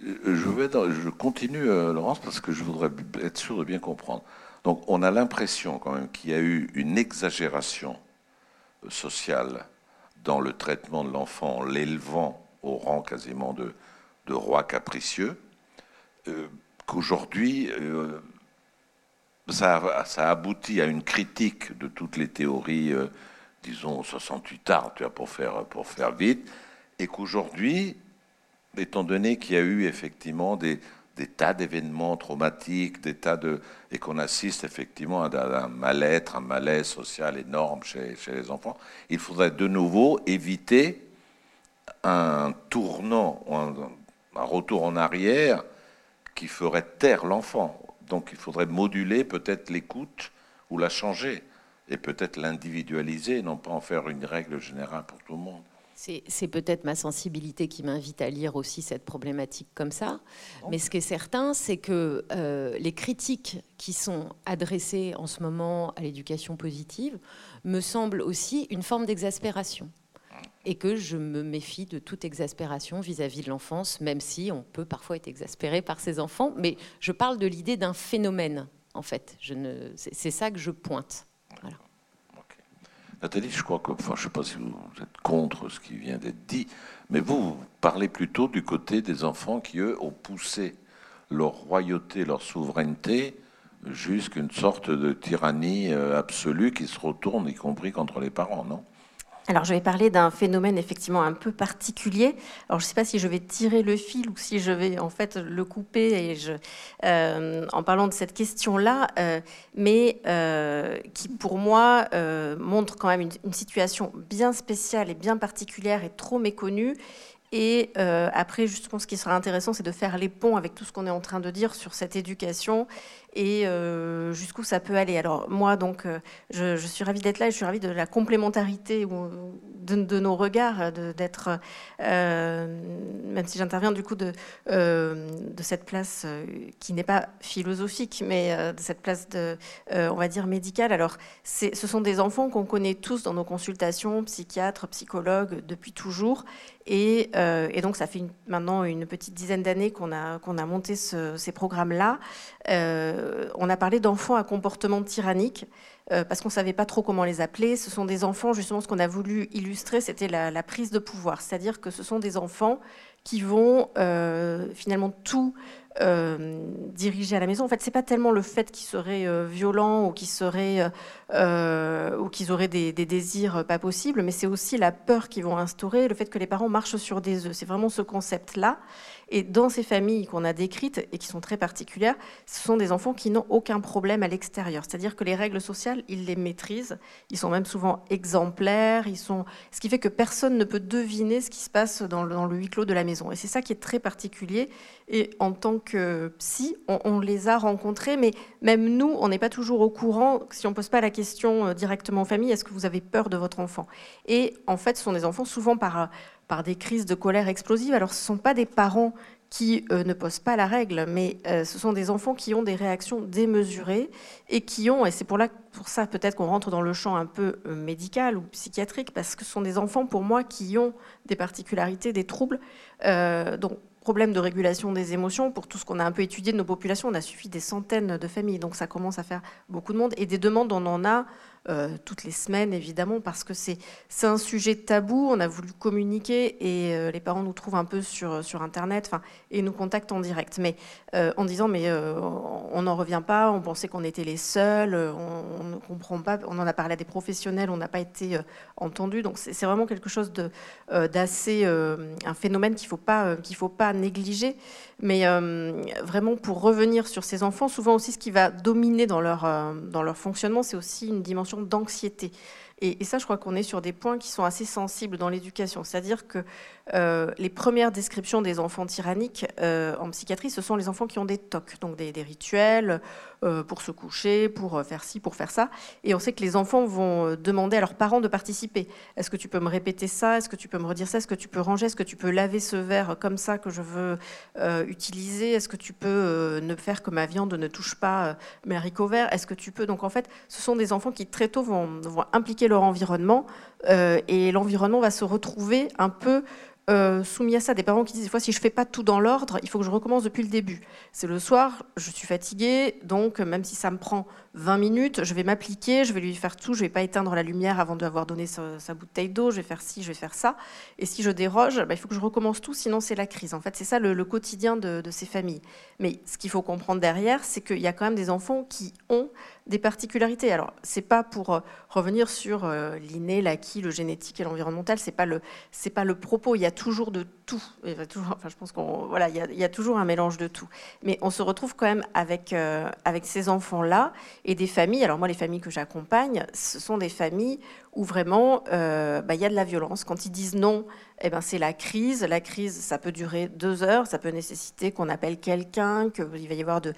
Euh, je, vais je continue, euh, Laurence, parce que je voudrais être sûr de bien comprendre. Donc on a l'impression quand même qu'il y a eu une exagération sociale dans le traitement de l'enfant, l'élevant au rang quasiment de, roi capricieux qu'aujourd'hui, ça, ça, aboutit à une critique de toutes les théories, disons 68 arts, tu vois, pour faire, pour faire vite, et qu'aujourd'hui, étant donné qu'il y a eu effectivement des, tas d'événements traumatiques, des tas de, et qu'on assiste effectivement à un mal-être, un malaise social énorme chez, les enfants, il faudrait de nouveau éviter un tournant, un retour en arrière qui ferait taire l'enfant. Donc il faudrait moduler peut-être l'écoute ou la changer et peut-être l'individualiser, non pas en faire une règle générale pour tout le monde. C'est peut-être ma sensibilité qui m'invite à lire aussi cette problématique comme ça. Mais ce qui est certain, c'est que euh, les critiques qui sont adressées en ce moment à l'éducation positive me semblent aussi une forme d'exaspération et que je me méfie de toute exaspération vis-à-vis de l'enfance, même si on peut parfois être exaspéré par ses enfants. Mais je parle de l'idée d'un phénomène, en fait. C'est ça que je pointe. Nathalie, je crois que, enfin, je ne sais pas si vous êtes contre ce qui vient d'être dit, mais vous, vous parlez plutôt du côté des enfants qui, eux, ont poussé leur royauté, leur souveraineté jusqu'à une sorte de tyrannie euh, absolue qui se retourne, y compris contre les parents, non? Alors, je vais parler d'un phénomène effectivement un peu particulier. Alors, je ne sais pas si je vais tirer le fil ou si je vais en fait le couper et euh, en parlant de cette question-là, euh, mais euh, qui pour moi montre quand même une, situation bien spéciale et bien particulière et trop méconnue. Et après, justement, ce qui sera intéressant, c'est de faire les ponts avec tout ce qu'on est en train de dire sur cette éducation et jusqu'où ça peut aller. Alors moi, donc, je, suis ravie d'être là et je suis ravie de la complémentarité de, de nos regards, d'être, même si j'interviens du coup de, cette place qui n'est pas philosophique, mais de cette place on va dire, médicale. Alors, ce sont des enfants qu'on connaît tous dans nos consultations, psychiatres, psychologues, depuis toujours. Et, et donc, ça fait maintenant une petite dizaine d'années qu'on a, qu'on a monté ces programmes-là. Euh, on a parlé d'enfants à comportement tyrannique. Euh, parce qu'on ne savait pas trop comment les appeler. Ce sont des enfants, justement, ce qu'on a voulu illustrer, c'était la, prise de pouvoir. C'est-à-dire que ce sont des enfants qui vont euh, finalement tout diriger à la maison. En fait, c'est pas tellement le fait qu'ils seraient violents ou qu'ils seraient ou qu'ils auraient des, des, désirs pas possibles, mais c'est aussi la peur qu'ils vont instaurer, le fait que les parents marchent sur des œufs. C'est vraiment ce concept-là. Et dans ces familles qu'on a décrites et qui sont très particulières, ce sont des enfants qui n'ont aucun problème à l'extérieur. C'est-à-dire que les règles sociales, ils les maîtrisent. Ils sont même souvent exemplaires. Ils sont... Ce qui fait que personne ne peut deviner ce qui se passe dans le, huis clos de la maison. Et c'est ça qui est très particulier. Et en tant que psy, on, les a rencontrés, mais même nous, on n'est pas toujours au courant, si on ne pose pas la question euh, directement aux familles, est-ce que vous avez peur de votre enfant? Et en fait, ce sont des enfants souvent par par des crises de colère explosives. Alors ce ne sont pas des parents qui euh, ne posent pas la règle, mais euh, ce sont des enfants qui ont des réactions démesurées et qui ont, et c'est pour, pour ça peut-être qu'on rentre dans le champ un peu euh, médical ou psychiatrique, parce que ce sont des enfants pour moi qui ont des particularités, des troubles. donc problème de régulation des émotions, pour tout ce qu'on a un peu étudié de nos populations, on a suffi des centaines de familles, donc ça commence à faire beaucoup de monde, et des demandes, on en a euh, toutes les semaines, évidemment, parce que c'est un sujet tabou. On a voulu communiquer et euh, les parents nous trouvent un peu sur, sur Internet et nous contactent en direct. Mais euh, en disant, mais on n'en revient pas, on pensait qu'on était les seuls, on, ne comprend pas, on en a parlé à des professionnels, on n'a pas été entendu. Donc c'est vraiment quelque chose d'assez. un phénomène qu'il ne faut, faut pas négliger. Mais vraiment, pour revenir sur ces enfants, souvent aussi ce qui va dominer dans leur, dans leur fonctionnement, c'est aussi une dimension d'anxiété. Et, ça, je crois qu'on est sur des points qui sont assez sensibles dans l'éducation. C'est-à-dire que euh, les premières descriptions des enfants tyranniques euh, en psychiatrie, ce sont les enfants qui ont des tocs, donc des, rituels euh, pour se coucher, pour faire ci, pour faire ça. Et on sait que les enfants vont demander à leurs parents de participer. Est-ce que tu peux me répéter ça? Est-ce que tu peux me redire ça? Est-ce que tu peux ranger? Est-ce que tu peux laver ce verre comme ça que je veux utiliser? Est-ce que tu peux ne faire que ma viande ne touche pas mes haricots verts? Est-ce que tu peux? Donc en fait, ce sont des enfants qui très tôt vont, vont impliquer leur environnement et l'environnement va se retrouver un peu euh, soumis à ça, des parents qui disent des fois si je fais pas tout dans l'ordre, il faut que je recommence depuis le début. C'est le soir, je suis fatiguée, donc même si ça me prend 20 minutes, je vais m'appliquer, je vais lui faire tout, je vais pas éteindre la lumière avant d'avoir donné sa, bouteille d'eau, je vais faire ci, je vais faire ça. Et si je déroge, bah, il faut que je recommence tout, sinon c'est la crise. En fait, c'est ça le, quotidien de, ces familles. Mais ce qu'il faut comprendre derrière, c'est qu'il y a quand même des enfants qui ont des particularités. Alors, c'est pas pour euh, revenir sur euh, l'inné, l'acquis, le génétique et l'environnemental, c'est pas le c'est pas le propos. Il y a toujours de tout. Il y a toujours, enfin, je pense qu'on voilà, il y, a, toujours un mélange de tout. Mais on se retrouve quand même avec euh, avec ces enfants là et des familles. Alors moi, les familles que j'accompagne, ce sont des familles où vraiment bah, il y a de la violence. Quand ils disent non eh ben, c'est la crise. La crise, ça peut durer deux heures, ça peut nécessiter qu'on appelle quelqu'un, qu'il va y avoir de,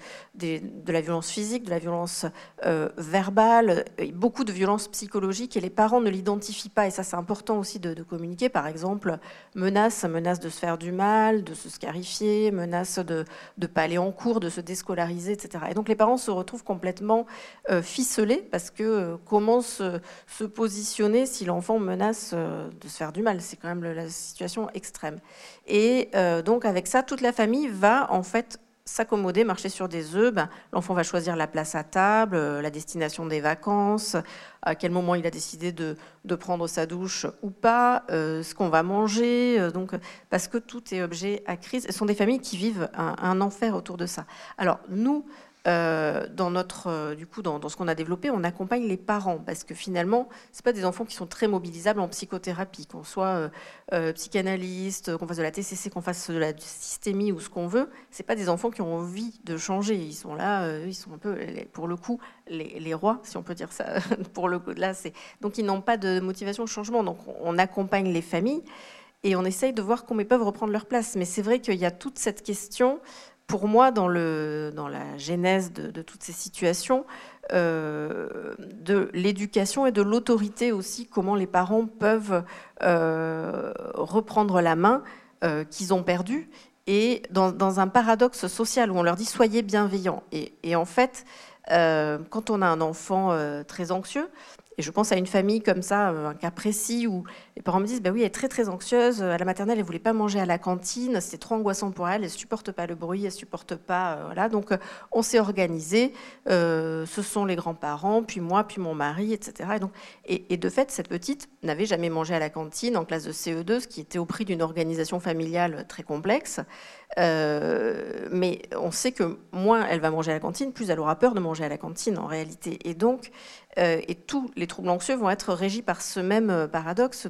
la violence physique, de la violence euh, verbale, beaucoup de violence psychologique, et les parents ne l'identifient pas. Et ça, c'est important aussi de, communiquer. Par exemple, menace, menace de se faire du mal, de se scarifier, menace de ne pas aller en cours, de se déscolariser, etc. Et donc les parents se retrouvent complètement euh, ficelés parce que euh, comment se, positionner si l'enfant menace de se faire du mal? C'est quand même situation extrême. Et euh, donc avec ça, toute la famille va en fait s'accommoder, marcher sur des œufs. Ben, L'enfant va choisir la place à table, euh, la destination des vacances, à quel moment il a décidé de, de prendre sa douche ou pas, euh, ce qu'on va manger. donc, parce que tout est objet à crise. Ce sont des familles qui vivent un, un enfer autour de ça. Alors nous, euh, dans notre, euh, du coup, dans, ce qu'on a développé, on accompagne les parents parce que finalement, c'est pas des enfants qui sont très mobilisables en psychothérapie, qu'on soit euh, psychanalyste, qu'on fasse de la TCC, qu'on fasse de la systémie ou ce qu'on veut. C'est pas des enfants qui ont envie de changer. Ils sont là, ils sont un peu, pour le coup, les, rois, si on peut dire ça. pour le coup, là, c'est donc ils n'ont pas de motivation au changement. Donc on accompagne les familles et on essaye de voir comment ils peuvent reprendre leur place. Mais c'est vrai qu'il y a toute cette question pour moi, dans, le, dans la genèse de, toutes ces situations, euh, de l'éducation et de l'autorité aussi, comment les parents peuvent euh, reprendre la main euh, qu'ils ont perdue, et dans, un paradoxe social où on leur dit soyez bienveillants. Et, et en fait, quand on a un enfant très anxieux, et je pense à une famille comme ça, un cas précis où les parents me disent bah oui, elle est très très anxieuse. À la maternelle, elle voulait pas manger à la cantine. C'était trop angoissant pour elle. Elle supporte pas le bruit. Elle supporte pas. Euh. Donc, euh, on s'est organisé. ce sont les grands-parents, puis moi, puis mon mari, etc. Et, donc, et, de fait, cette petite n'avait jamais mangé à la cantine en classe de CE2, ce qui était au prix d'une organisation familiale très complexe. mais on sait que moins elle va manger à la cantine, plus elle aura peur de manger à la cantine en réalité. Et donc, et tous les troubles anxieux vont être régis par ce même paradoxe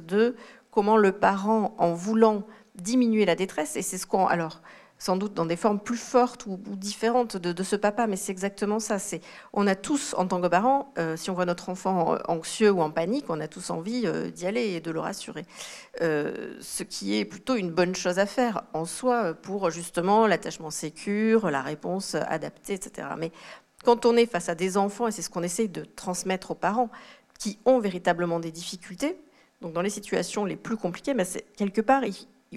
comment le parent, en voulant diminuer la détresse, et c'est ce qu'on. Alors, sans doute dans des formes plus fortes ou, différentes de, ce papa, mais c'est exactement ça. C'est, on a tous, en tant que parents, euh, si on voit notre enfant anxieux ou en panique, on a tous envie euh, d'y aller et de le rassurer. Euh, ce qui est plutôt une bonne chose à faire en soi pour justement l'attachement sécure, la réponse adaptée, etc. Mais quand on est face à des enfants, et c'est ce qu'on essaye de transmettre aux parents, qui ont véritablement des difficultés, donc dans les situations les plus compliquées, mais quelque part,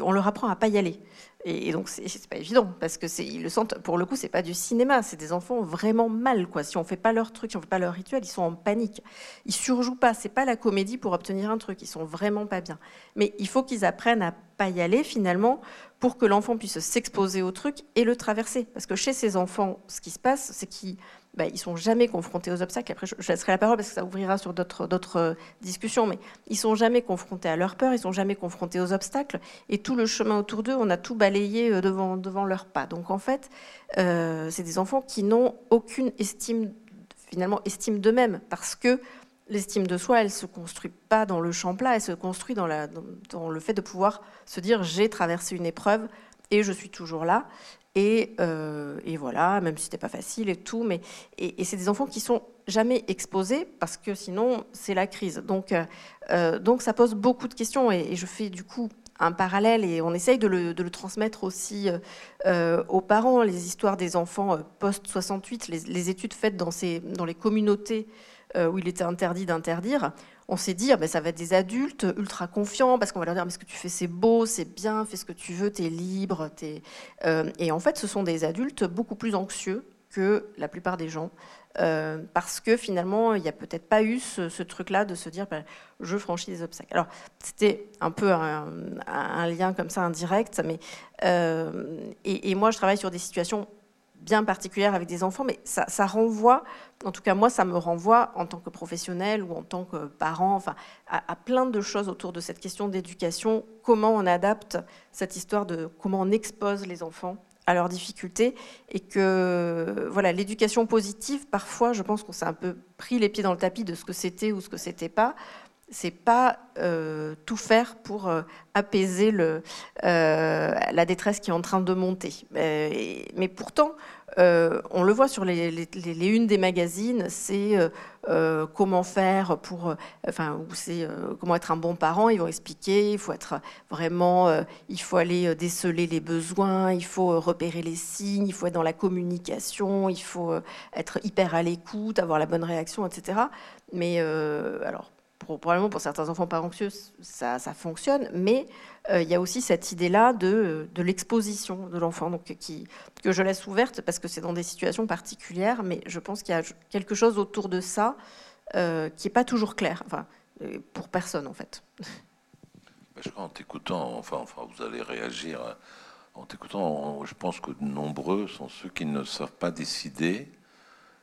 on leur apprend à pas y aller. Et, donc c'est pas évident parce que ils le sentent. Pour le coup, c'est pas du cinéma, c'est des enfants vraiment mal quoi. Si on fait pas leur truc, si on fait pas leur rituel, ils sont en panique. Ils surjouent pas. C'est pas la comédie pour obtenir un truc. Ils sont vraiment pas bien. Mais il faut qu'ils apprennent à pas y aller finalement pour que l'enfant puisse s'exposer au truc et le traverser. Parce que chez ces enfants, ce qui se passe, c'est qu'ils bah, ils sont jamais confrontés aux obstacles. Après, je, laisserai la parole parce que ça ouvrira sur d'autres euh, discussions, mais ils sont jamais confrontés à leur peur, ils sont jamais confrontés aux obstacles, et tout le chemin autour d'eux, on a tout balayé euh, devant, devant leurs pas. Donc en fait, euh, c'est des enfants qui n'ont aucune estime, finalement, estime d'eux-mêmes, parce que l'estime de soi, elle se construit pas dans le champ plat, elle se construit dans le fait de pouvoir se dire j'ai traversé une épreuve et je suis toujours là. Euh, et, voilà, même si c'était pas facile et tout, mais et, c'est des enfants qui sont jamais exposés parce que sinon c'est la crise. Donc, euh, euh, donc ça pose beaucoup de questions et, je fais du coup un parallèle et on essaye de le, transmettre aussi aux parents, les histoires des enfants post-68, les, les, études faites dans, ces, dans les communautés où il était interdit d'interdire on s'est dit, ah ben, ça va être des adultes ultra confiants, parce qu'on va leur dire, mais ce que tu fais, c'est beau, c'est bien, fais ce que tu veux, tu es libre. Euh, et en fait, ce sont des adultes beaucoup plus anxieux que la plupart des gens, euh, parce que finalement, il n'y a peut-être pas eu ce, truc-là de se dire, ben, je franchis des obstacles. Alors, c'était un peu un, lien comme ça indirect, mais euh, et, moi, je travaille sur des situations bien particulière avec des enfants, mais ça, renvoie, en tout cas moi, ça me renvoie en tant que professionnel ou en tant que parent, enfin, à, plein de choses autour de cette question d'éducation, comment on adapte cette histoire de comment on expose les enfants à leurs difficultés et que voilà l'éducation positive parfois je pense qu'on s'est un peu pris les pieds dans le tapis de ce que c'était ou ce que c'était pas c'est pas euh, tout faire pour euh, apaiser euh, la détresse qui est en train de monter. mais pourtant, on le voit sur les, les, unes des magazines, c'est comment faire pour, enfin, c'est comment être un bon parent. Ils vont expliquer, il faut être vraiment, il faut aller déceler les besoins, il faut repérer les signes, il faut être dans la communication, il faut être hyper à l'écoute, avoir la bonne réaction, etc. Mais alors probablement pour certains enfants pas anxieux, ça, fonctionne, mais euh, il y a aussi cette idée-là de, de l'exposition de l'enfant, que je laisse ouverte parce que c'est dans des situations particulières, mais je pense qu'il y a quelque chose autour de ça euh, qui n'est pas toujours clair, enfin, euh, pour personne en fait. Parce qu'en t'écoutant, enfin, enfin, vous allez réagir. En t'écoutant, je pense que nombreux sont ceux qui ne savent pas décider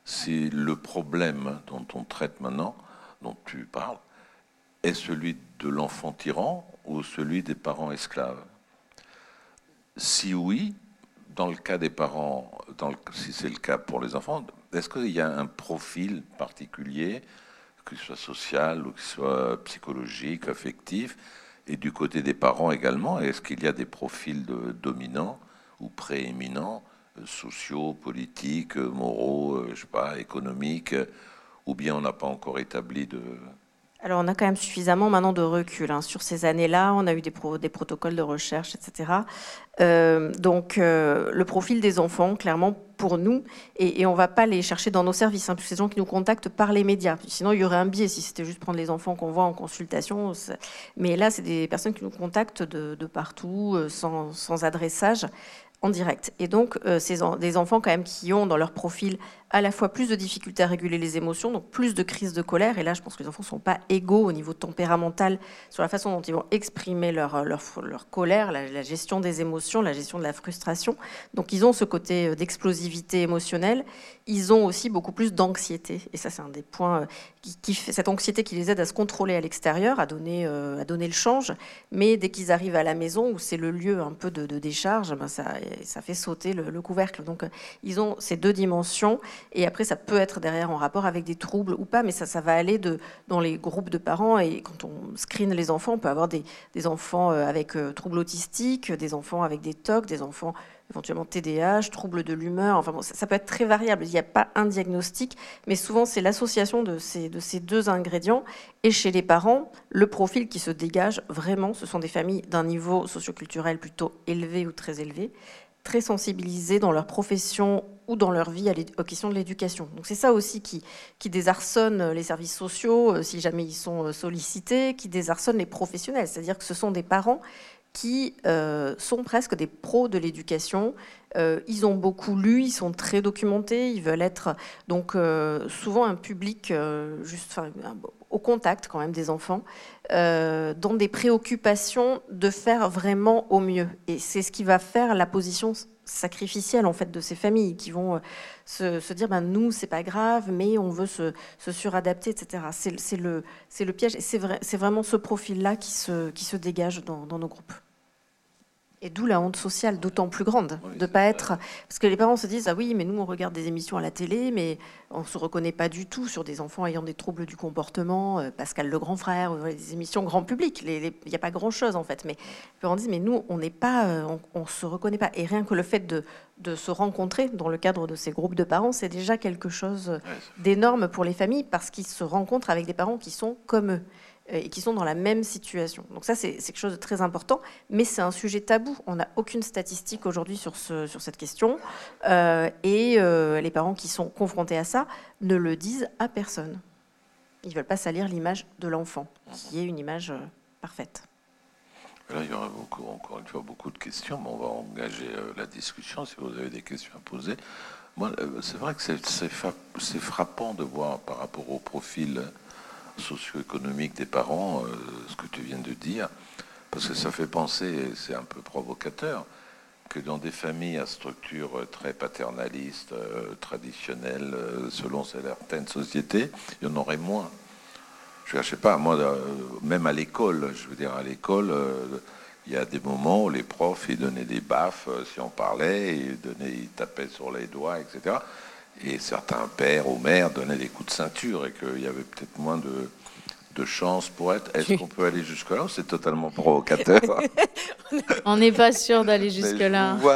si le problème dont on traite maintenant, dont tu parles, est celui de l'enfant tyran ou celui des parents esclaves? Si oui, dans le cas des parents, si c'est le cas pour les enfants, est-ce qu'il y a un profil particulier, ce soit social ou ce soit psychologique, affectif, et du côté des parents également, est-ce qu'il y a des profils dominants ou prééminents, euh, sociaux, politiques, moraux, euh, je sais pas, économiques, ou bien on n'a pas encore établi de, alors, on a quand même suffisamment maintenant de recul. Hein. Sur ces années-là, on a eu des, des, protocoles de recherche, etc. Euh, donc, euh, le profil des enfants, clairement, pour nous, et, on ne va pas les chercher dans nos services, hein, ces gens qui nous contactent par les médias. Sinon, il y aurait un biais si c'était juste prendre les enfants qu'on voit en consultation. Mais là, c'est des personnes qui nous contactent de, partout, euh, sans adressage en direct. Et donc, c'est des enfants quand même qui ont dans leur profil à la fois plus de difficultés à réguler les émotions, donc plus de crises de colère. Et là, je pense que les enfants ne sont pas égaux au niveau tempéramental sur la façon dont ils vont exprimer leur, leur, leur colère, la, gestion des émotions, la gestion de la frustration. Donc, ils ont ce côté euh, d'explosivité émotionnelle. Ils ont aussi beaucoup plus d'anxiété. Et ça, c'est un des points euh, qui, fait cette anxiété qui les aide à se contrôler à l'extérieur, à donner, euh, à donner le change. Mais dès qu'ils arrivent à la maison, où c'est le lieu un peu de, décharge, ben ça, ça fait sauter le, le couvercle. Donc, ils ont ces deux dimensions. Et après, ça peut être derrière en rapport avec des troubles ou pas, mais ça, ça va aller dans les groupes de parents. Et quand on screen les enfants, on peut avoir des, des enfants euh, avec euh, troubles autistiques, des enfants avec des TOC, des enfants éventuellement TDAH, troubles de l'humeur. Enfin, bon, ça, peut être très variable. Il n'y a pas un diagnostic, mais souvent c'est l'association de ces, de ces deux ingrédients. Et chez les parents, le profil qui se dégage vraiment, ce sont des familles d'un niveau socioculturel plutôt élevé ou très élevé, très sensibilisés dans leur profession ou dans leur vie aux questions de l'éducation. Donc c'est ça aussi qui, désarçonne les services sociaux, euh, si jamais ils sont euh, sollicités, qui désarçonne les professionnels. C'est-à-dire que ce sont des parents qui euh, sont presque des pros de l'éducation. ils ont beaucoup lu, ils sont très documentés, ils veulent être donc souvent un public juste au contact quand même des enfants, dans des préoccupations de faire vraiment au mieux. Et c'est ce qui va faire la position sacrificielle en fait de ces familles qui vont euh, se, dire ben nous c'est pas grave mais on veut se, suradapter etc c'est le piège. Et c'est vrai c'est vraiment ce profil là qui se dégage dans nos groupes et d'où la honte sociale d'autant plus grande de de pas être parce que les parents se disent ah oui mais nous on regarde des émissions à la télé mais on se reconnaît pas du tout sur des enfants ayant des troubles du comportement euh, Pascal le grand frère des émissions grand public il n'y a pas grand chose en fait. Mais les parents disent mais nous on n'est pas euh, on, on, se reconnaît pas. Et rien que le fait de, de se rencontrer dans le cadre de ces groupes de parents c'est déjà quelque chose d'énorme pour les familles parce qu'ils se rencontrent avec des parents qui sont comme eux. euh, et qui sont dans la même situation. Donc ça, c'est quelque chose de très important, mais c'est un sujet tabou. On n'a aucune statistique aujourd'hui sur, sur cette question, euh, et euh, les parents qui sont confrontés à ça ne le disent à personne. Ils ne veulent pas salir l'image de l'enfant, qui est une image parfaite. Là, il y aura encore une fois beaucoup de questions, mais on va engager la discussion si vous avez des questions à poser. Moi, c'est vrai que c'est frappant de voir par rapport au profil socio-économique des parents, euh, ce que tu viens de dire, parce que ça fait penser, c'est un peu provocateur, que dans des familles à structure très paternaliste, euh, traditionnelle, euh, selon certaines sociétés, il y en aurait moins. Je ne sais pas, moi, même à l'école, je veux dire, à l'école, il y a des moments où les profs, ils donnaient des baffes si on parlait, ils, donnaient, ils tapaient sur les doigts, etc et certains pères ou mères donnaient des coups de ceinture et qu'il y avait peut-être moins de, de chance pour être. Est-ce qu'on peut aller jusque-là? C'est totalement provocateur. On n'est pas sûr d'aller jusque-là.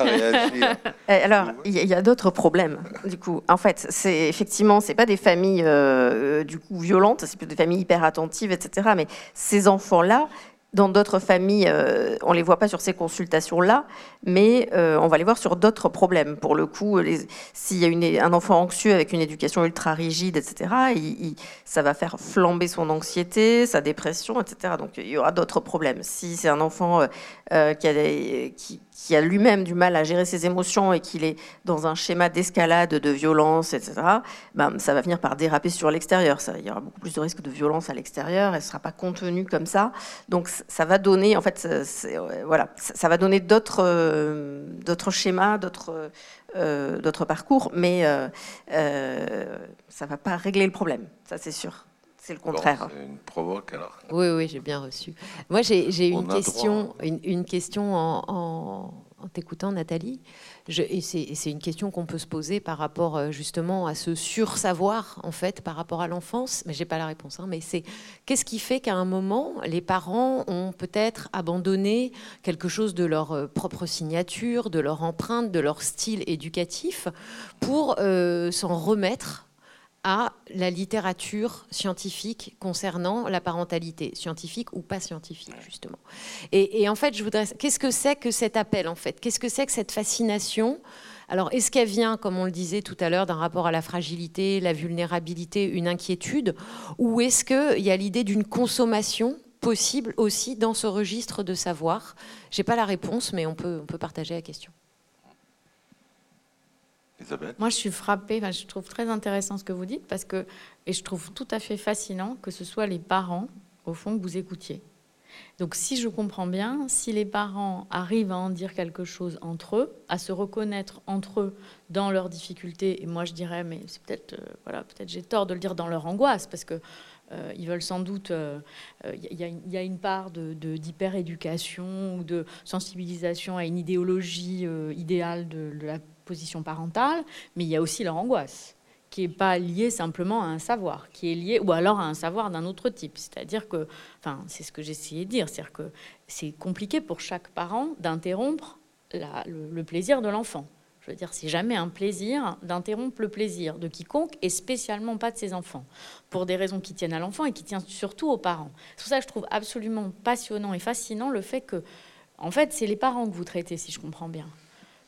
Eh, alors, il y a, d'autres problèmes. Du coup, en fait, c'est effectivement, c'est pas des familles euh, du coup violentes, c'est plutôt des familles hyper attentives, etc. Mais ces enfants-là, dans d'autres familles, euh, on ne les voit pas sur ces consultations-là, mais euh, on va les voir sur d'autres problèmes. Pour le coup, s'il y a une, un enfant anxieux avec une éducation ultra rigide, etc., ça va faire flamber son anxiété, sa dépression, etc. Donc il y aura d'autres problèmes. Si c'est un enfant euh, qui a, qui, qui a lui-même du mal à gérer ses émotions et qu'il est dans un schéma d'escalade, de violence, etc., ben, ça va venir par déraper sur l'extérieur. Il y aura beaucoup plus de risques de violence à l'extérieur, elle ne sera pas contenue comme ça. Donc ça va donner, en fait, voilà, ça va donner d'autres euh, schémas, d'autres euh, parcours, mais euh, ça ne va pas régler le problème, ça c'est sûr. C'est le contraire. C'est une provoque alors. Oui, oui, j'ai bien reçu. Moi, j'ai une question, une, question en, t'écoutant, Nathalie. et c'est une question qu'on peut se poser par rapport euh, justement à ce sursavoir en fait par rapport à l'enfance. Mais j'ai pas la réponse. Hein, mais c'est qu'est-ce qui fait qu'à un moment les parents ont peut-être abandonné quelque chose de leur euh, propre signature, de leur empreinte, de leur style éducatif pour euh, s'en remettre à la littérature scientifique concernant la parentalité, scientifique ou pas scientifique, justement. Et, en fait, je voudrais. Qu'est-ce que c'est que cet appel, en fait? Qu'est-ce que c'est que cette fascination? Alors, est-ce qu'elle vient, comme on le disait tout à l'heure, d'un rapport à la fragilité, la vulnérabilité, une inquiétude? Ou est-ce qu'il y a l'idée d'une consommation possible aussi dans ce registre de savoir? Je n'ai pas la réponse, mais on peut, on peut partager la question. Moi, je suis frappée, je trouve très intéressant ce que vous dites, parce que, et je trouve tout à fait fascinant que ce soit les parents, au fond, que vous écoutiez. Donc, si je comprends bien, si les parents arrivent à en dire quelque chose entre eux, à se reconnaître entre eux dans leurs difficultés, et moi je dirais, mais c'est peut-être, euh, voilà, peut-être j'ai tort de le dire dans leur angoisse, parce que euh, ils veulent sans doute. Il euh, y, a une part de, d'hyper-éducation ou de sensibilisation à une idéologie idéale de la position parentale, mais il y a aussi leur angoisse, qui n'est pas liée simplement à un savoir, qui est liée, ou alors à un savoir d'un autre type. C'est-à-dire que, enfin, c'est ce que j'essayais de dire, c'est-à-dire que c'est compliqué pour chaque parent d'interrompre le, plaisir de l'enfant. Je veux dire, c'est jamais un plaisir d'interrompre le plaisir de quiconque et spécialement pas de ses enfants, pour des raisons qui tiennent à l'enfant et qui tiennent surtout aux parents. C'est pour ça que je trouve absolument passionnant et fascinant le fait que, en fait, c'est les parents que vous traitez, si je comprends bien.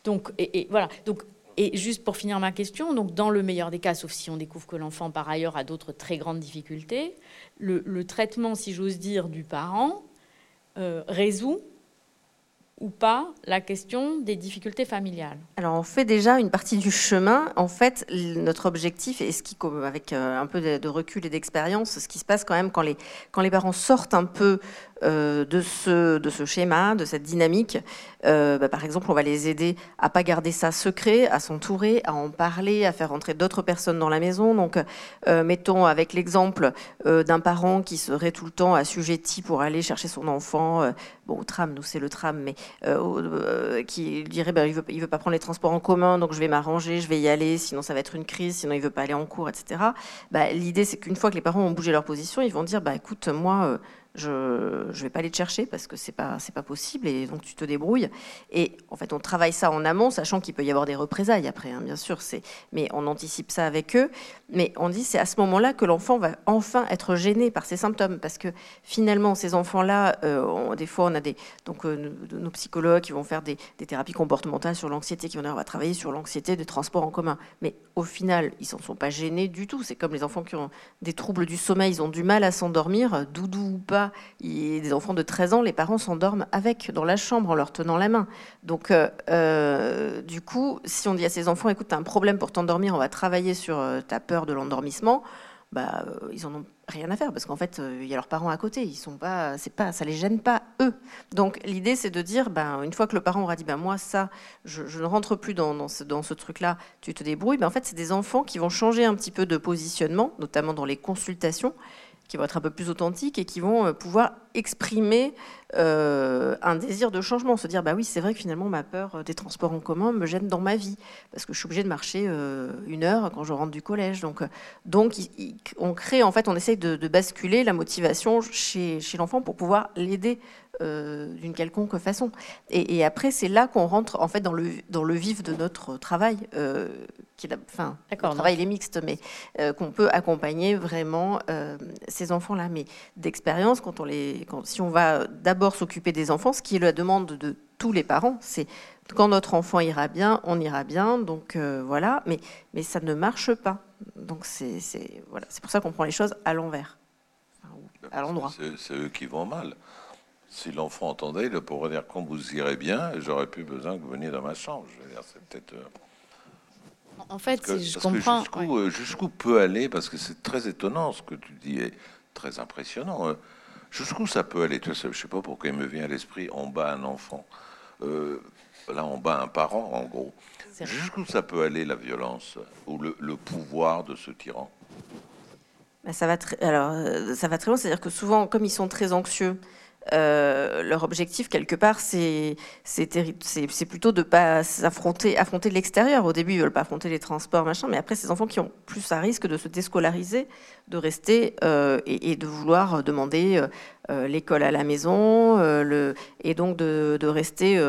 Donc, et, voilà. Donc, et juste pour finir ma question, donc dans le meilleur des cas, sauf si on découvre que l'enfant par ailleurs a d'autres très grandes difficultés, le, traitement, si j'ose dire, du parent euh, résout ou pas la question des difficultés familiales? Alors on fait déjà une partie du chemin. En fait, notre objectif, et ce qui, avec euh, un peu de recul et d'expérience, ce qui se passe quand même quand les, quand les parents sortent un peu euh, de, ce, de ce schéma, de cette dynamique. Euh, bah, par exemple, on va les aider à pas garder ça secret, à s'entourer, à en parler, à faire entrer d'autres personnes dans la maison. Donc, euh, mettons avec l'exemple d'un parent qui serait tout le temps assujetti pour aller chercher son enfant, bon, au tram, nous c'est le tram, mais qui dirait bah, il veut, il veut pas prendre les transports en commun, donc je vais m'arranger, je vais y aller, sinon ça va être une crise, sinon il veut pas aller en cours, etc. Bah, L'idée, c'est qu'une fois que les parents ont bougé leur position, ils vont dire bah, écoute, moi, je ne vais pas aller te chercher parce que c'est pas pas possible et donc tu te débrouilles. Et en fait on travaille ça en amont sachant qu'il peut y avoir des représailles après hein, bien sûr mais on anticipe ça avec eux. Mais on dit c'est à ce moment-là que l'enfant va enfin être gêné par ses symptômes parce que finalement ces enfants là euh, des fois on a des donc euh, nos psychologues qui vont faire des, thérapies comportementales sur l'anxiété qui vont dire on va travailler sur l'anxiété des transports en commun. Mais au final ils s'en sont pas gênés du tout. C'est comme les enfants qui ont des troubles du sommeil ils ont du mal à s'endormir doudou ou pas il des enfants de 13 ans, les parents s'endorment avec, dans la chambre, en leur tenant la main. Donc, euh, euh, du coup, si on dit à ces enfants, écoute, tu as un problème pour t'endormir, on va travailler sur euh, ta peur de l'endormissement, bah, ils en ont rien à faire parce qu'en fait, il y a leurs parents à côté. Ils sont pas, c'est pas, ça les gêne pas eux. Donc l'idée, c'est de dire, ben, une fois que le parent aura dit, ben moi ça, je, ne rentre plus dans, dans ce, dans ce truc-là, tu te débrouilles. Ben, en fait, c'est des enfants qui vont changer un petit peu de positionnement, notamment dans les consultations, qui vont être un peu plus authentiques et qui vont euh, pouvoir exprimer euh, un désir de changement, se dire bah oui c'est vrai que finalement ma peur euh, des transports en commun me gêne dans ma vie parce que je suis obligée de marcher une heure quand je rentre du collège. Donc donc on crée en fait on essaye de, basculer la motivation chez, chez l'enfant pour pouvoir l'aider d'une quelconque façon. Et, après c'est là qu'on rentre en fait dans le dans le vif de notre travail qui est enfin le travail il est mixte mais qu'on peut accompagner vraiment ces enfants là mais d'expérience quand on les si on va d'abord s'occuper des enfants, ce qui est la demande de tous les parents, c'est quand notre enfant ira bien, on ira bien, donc euh, voilà, mais, mais ça ne marche pas. Donc c'est voilà, pour ça qu'on prend les choses à l'envers, à l'endroit. C'est eux qui vont mal. Si l'enfant entendait, il pourrait dire quand vous irez bien, j'aurais plus besoin que vous veniez dans ma chambre. c'est peut-être. Euh, en fait, si je comprends. Euh, jusqu'où peut aller, parce que c'est très étonnant ce que tu dis, et très impressionnant. Jusqu'où ça peut aller Je ne sais pas pourquoi il me vient à l'esprit, on bat un enfant. Euh, là, on bat un parent, en gros. Jusqu'où ça peut aller, la violence ou le, pouvoir de ce tyran? Bah, ça va Alors, euh, ça va très loin. C'est-à-dire que souvent, comme ils sont très anxieux, euh, leur objectif quelque part, c'est plutôt de pas s'affronter, affronter l'extérieur. Au début, ils veulent pas affronter les transports, machin, mais après, ces enfants qui ont plus à risque de se déscolariser, de rester et, de vouloir demander l'école à la maison, et donc de, rester.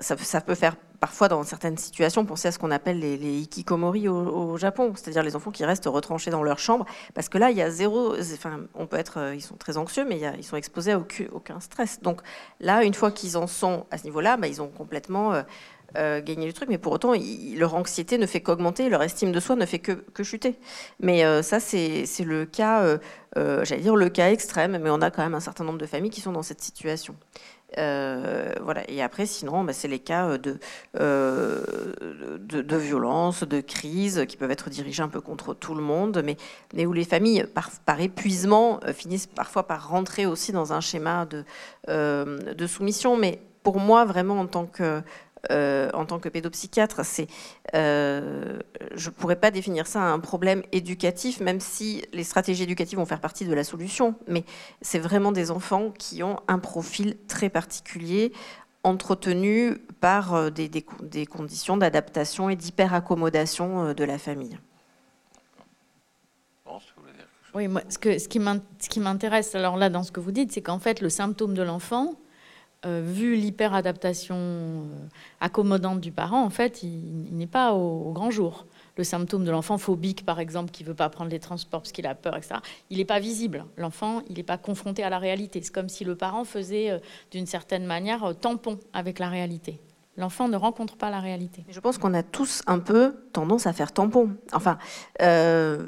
Ça, peut faire parfois dans certaines situations penser à ce qu'on appelle les, hikikomori au, Japon, c'est-à-dire les enfants qui restent retranchés dans leur chambre, parce que là il y a zéro, enfin on peut être, euh, ils sont très anxieux, mais ils sont exposés à aucun, stress. Donc là, une fois qu'ils en sont à ce niveau-là, bah, ils ont complètement euh, euh, gagné le truc, mais pour autant leur anxiété ne fait qu'augmenter, leur estime de soi ne fait que, chuter. Mais ça c'est le cas, j'allais dire le cas extrême, mais on a quand même un certain nombre de familles qui sont dans cette situation. Euh, voilà. Et après, sinon, bah, c'est les cas euh, de, de, violence, de crise, qui peuvent être dirigés un peu contre tout le monde, mais, où les familles, par, épuisement, euh, finissent parfois par rentrer aussi dans un schéma de, de soumission. Mais pour moi, vraiment, en tant que euh, en tant que pédopsychiatre, c'est, euh, je ne pourrais pas définir ça un problème éducatif, même si les stratégies éducatives vont faire partie de la solution. Mais c'est vraiment des enfants qui ont un profil très particulier, entretenu par euh, des, des, conditions d'adaptation et d'hyper-accommodation de la famille. Oui, moi, ce, que, ce qui m'intéresse alors là dans ce que vous dites, c'est qu'en fait le symptôme de l'enfant, euh, vu l'hyperadaptation euh, accommodante du parent, en fait, il, n'est pas au, grand jour. Le symptôme de l'enfant phobique, par exemple, qui ne veut pas prendre les transports parce qu'il a peur, etc., il n'est pas visible. L'enfant, il n'est pas confronté à la réalité. C'est comme si le parent faisait, euh, d'une certaine manière, tampon avec la réalité. L'enfant ne rencontre pas la réalité. Je pense qu'on a tous un peu tendance à faire tampon. Enfin, euh,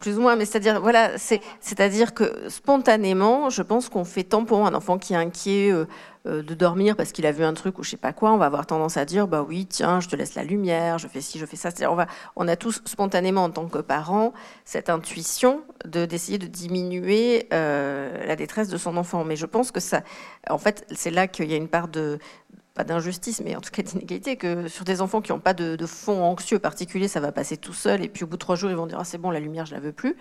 plus ou moins, mais c'est-à-dire, voilà, c'est-à-dire que spontanément, je pense qu'on fait tampon. Un enfant qui est inquiet euh, euh, de dormir parce qu'il a vu un truc ou je sais pas quoi, on va avoir tendance à dire, bah oui, tiens, je te laisse la lumière, je fais ci, je fais ça. On, va, on a tous spontanément, en tant que parents, cette intuition de d'essayer de diminuer la détresse de son enfant. Mais je pense que ça, en fait, c'est là qu'il y a une part de pas d'injustice, mais en tout cas d'inégalité, que sur des enfants qui n'ont pas de, fond anxieux particulier, ça va passer tout seul, et puis au bout de trois jours, ils vont dire ah, c'est bon, la lumière, je la veux plus,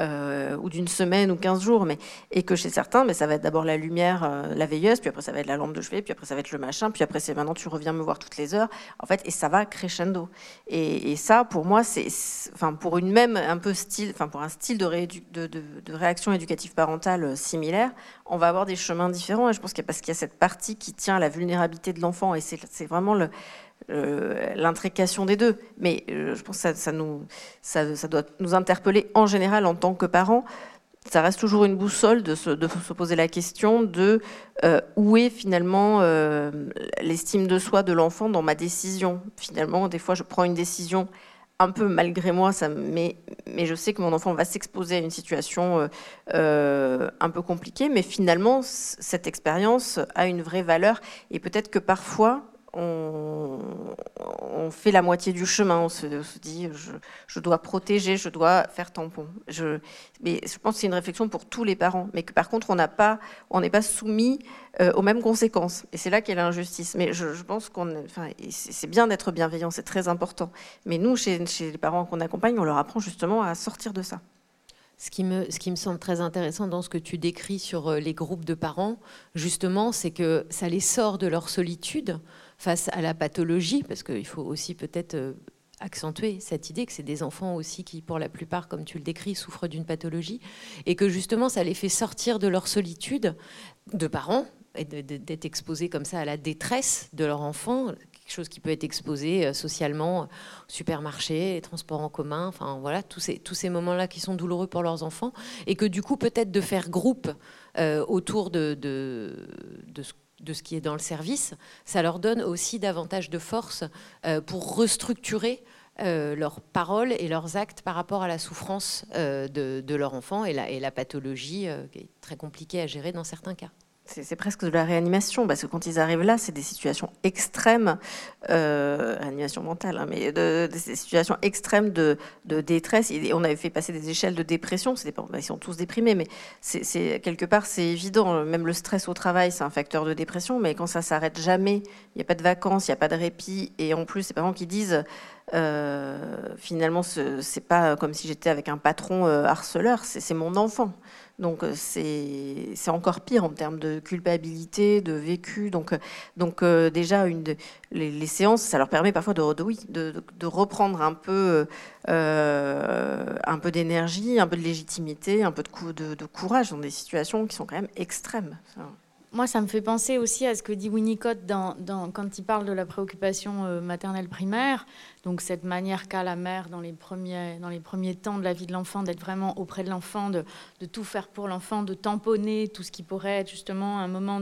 euh, ou d'une semaine ou quinze jours, mais et que chez certains, mais ça va être d'abord la lumière, euh, la veilleuse, puis après ça va être la lampe de chevet, puis après ça va être le machin, puis après c'est maintenant tu reviens me voir toutes les heures, en fait, et ça va crescendo. Et, ça, pour moi, c'est, enfin pour une même un peu style, enfin pour un style de, de, réaction éducative parentale euh, similaire, on va avoir des chemins différents. Et je pense qu'il y a parce qu'il y a cette partie qui tient à la vulnérabilité de l'enfant, et c'est vraiment l'intrication des deux. Mais euh, je pense que ça, nous, doit nous interpeller en général en tant que parents. Ça reste toujours une boussole de se, poser la question de euh, où est finalement euh, l'estime de soi de l'enfant dans ma décision. Finalement, des fois, je prends une décision un peu malgré moi, mais, je sais que mon enfant va s'exposer à une situation euh, euh, un peu compliquée, mais finalement, cette expérience a une vraie valeur et peut-être que parfois, on, fait la moitié du chemin. On se, dit, je, dois protéger, je dois faire tampon. Mais je pense que c'est une réflexion pour tous les parents, mais que par contre, on n'est pas soumis euh, aux mêmes conséquences. Et c'est là qu'est l'injustice. Mais je, pense qu'on, enfin, c'est bien d'être bienveillant, c'est très important. Mais nous, chez, chez les parents qu'on accompagne, on leur apprend justement à sortir de ça. Ce qui, me, ce qui me semble très intéressant dans ce que tu décris sur euh, les groupes de parents, justement, c'est que ça les sort de leur solitude face à la pathologie, parce qu'il faut aussi peut-être euh, accentuer cette idée que c'est des enfants aussi qui, pour la plupart, comme tu le décris, souffrent d'une pathologie, et que justement ça les fait sortir de leur solitude de parents, et d'être exposés comme ça à la détresse de leur enfant, quelque chose qui peut être exposé euh, socialement au supermarché, les transports en commun, enfin voilà, tous ces, moments-là qui sont douloureux pour leurs enfants, et que du coup peut-être de faire groupe euh, autour de, de ce de ce qui est dans le service, ça leur donne aussi davantage de force euh, pour restructurer euh, leurs paroles et leurs actes par rapport à la souffrance euh, de, leur enfant et la, et la pathologie qui est très compliquée à gérer dans certains cas c'est presque de la réanimation, parce que quand ils arrivent là, c'est des situations extrêmes, euh, réanimation mentale, hein, mais de, des situations extrêmes de, détresse. On avait fait passer des échelles de dépression, pas, ils sont tous déprimés, mais quelque part, c'est évident. Même le stress au travail, c'est un facteur de dépression, mais quand ça s'arrête jamais, il n'y a pas de vacances, il n'y a pas de répit, et en plus, c'est parents qui disent finalement, ce c'est pas comme si j'étais avec un patron harceleur, c'est mon enfant. Donc euh, c'est encore pire en termes de culpabilité, de vécu. Donc, euh, donc euh, déjà, une les, séances, ça leur permet parfois de, de, de, reprendre un peu, peu d'énergie, un peu de légitimité, un peu de, de, courage dans des situations qui sont quand même extrêmes. Moi, ça me fait penser aussi à ce que dit Winnicott quand il parle de la préoccupation maternelle primaire. Donc cette manière qu'a la mère dans les, premiers, dans les premiers temps de la vie de l'enfant, d'être vraiment auprès de l'enfant, de, tout faire pour l'enfant, de tamponner tout ce qui pourrait être justement un moment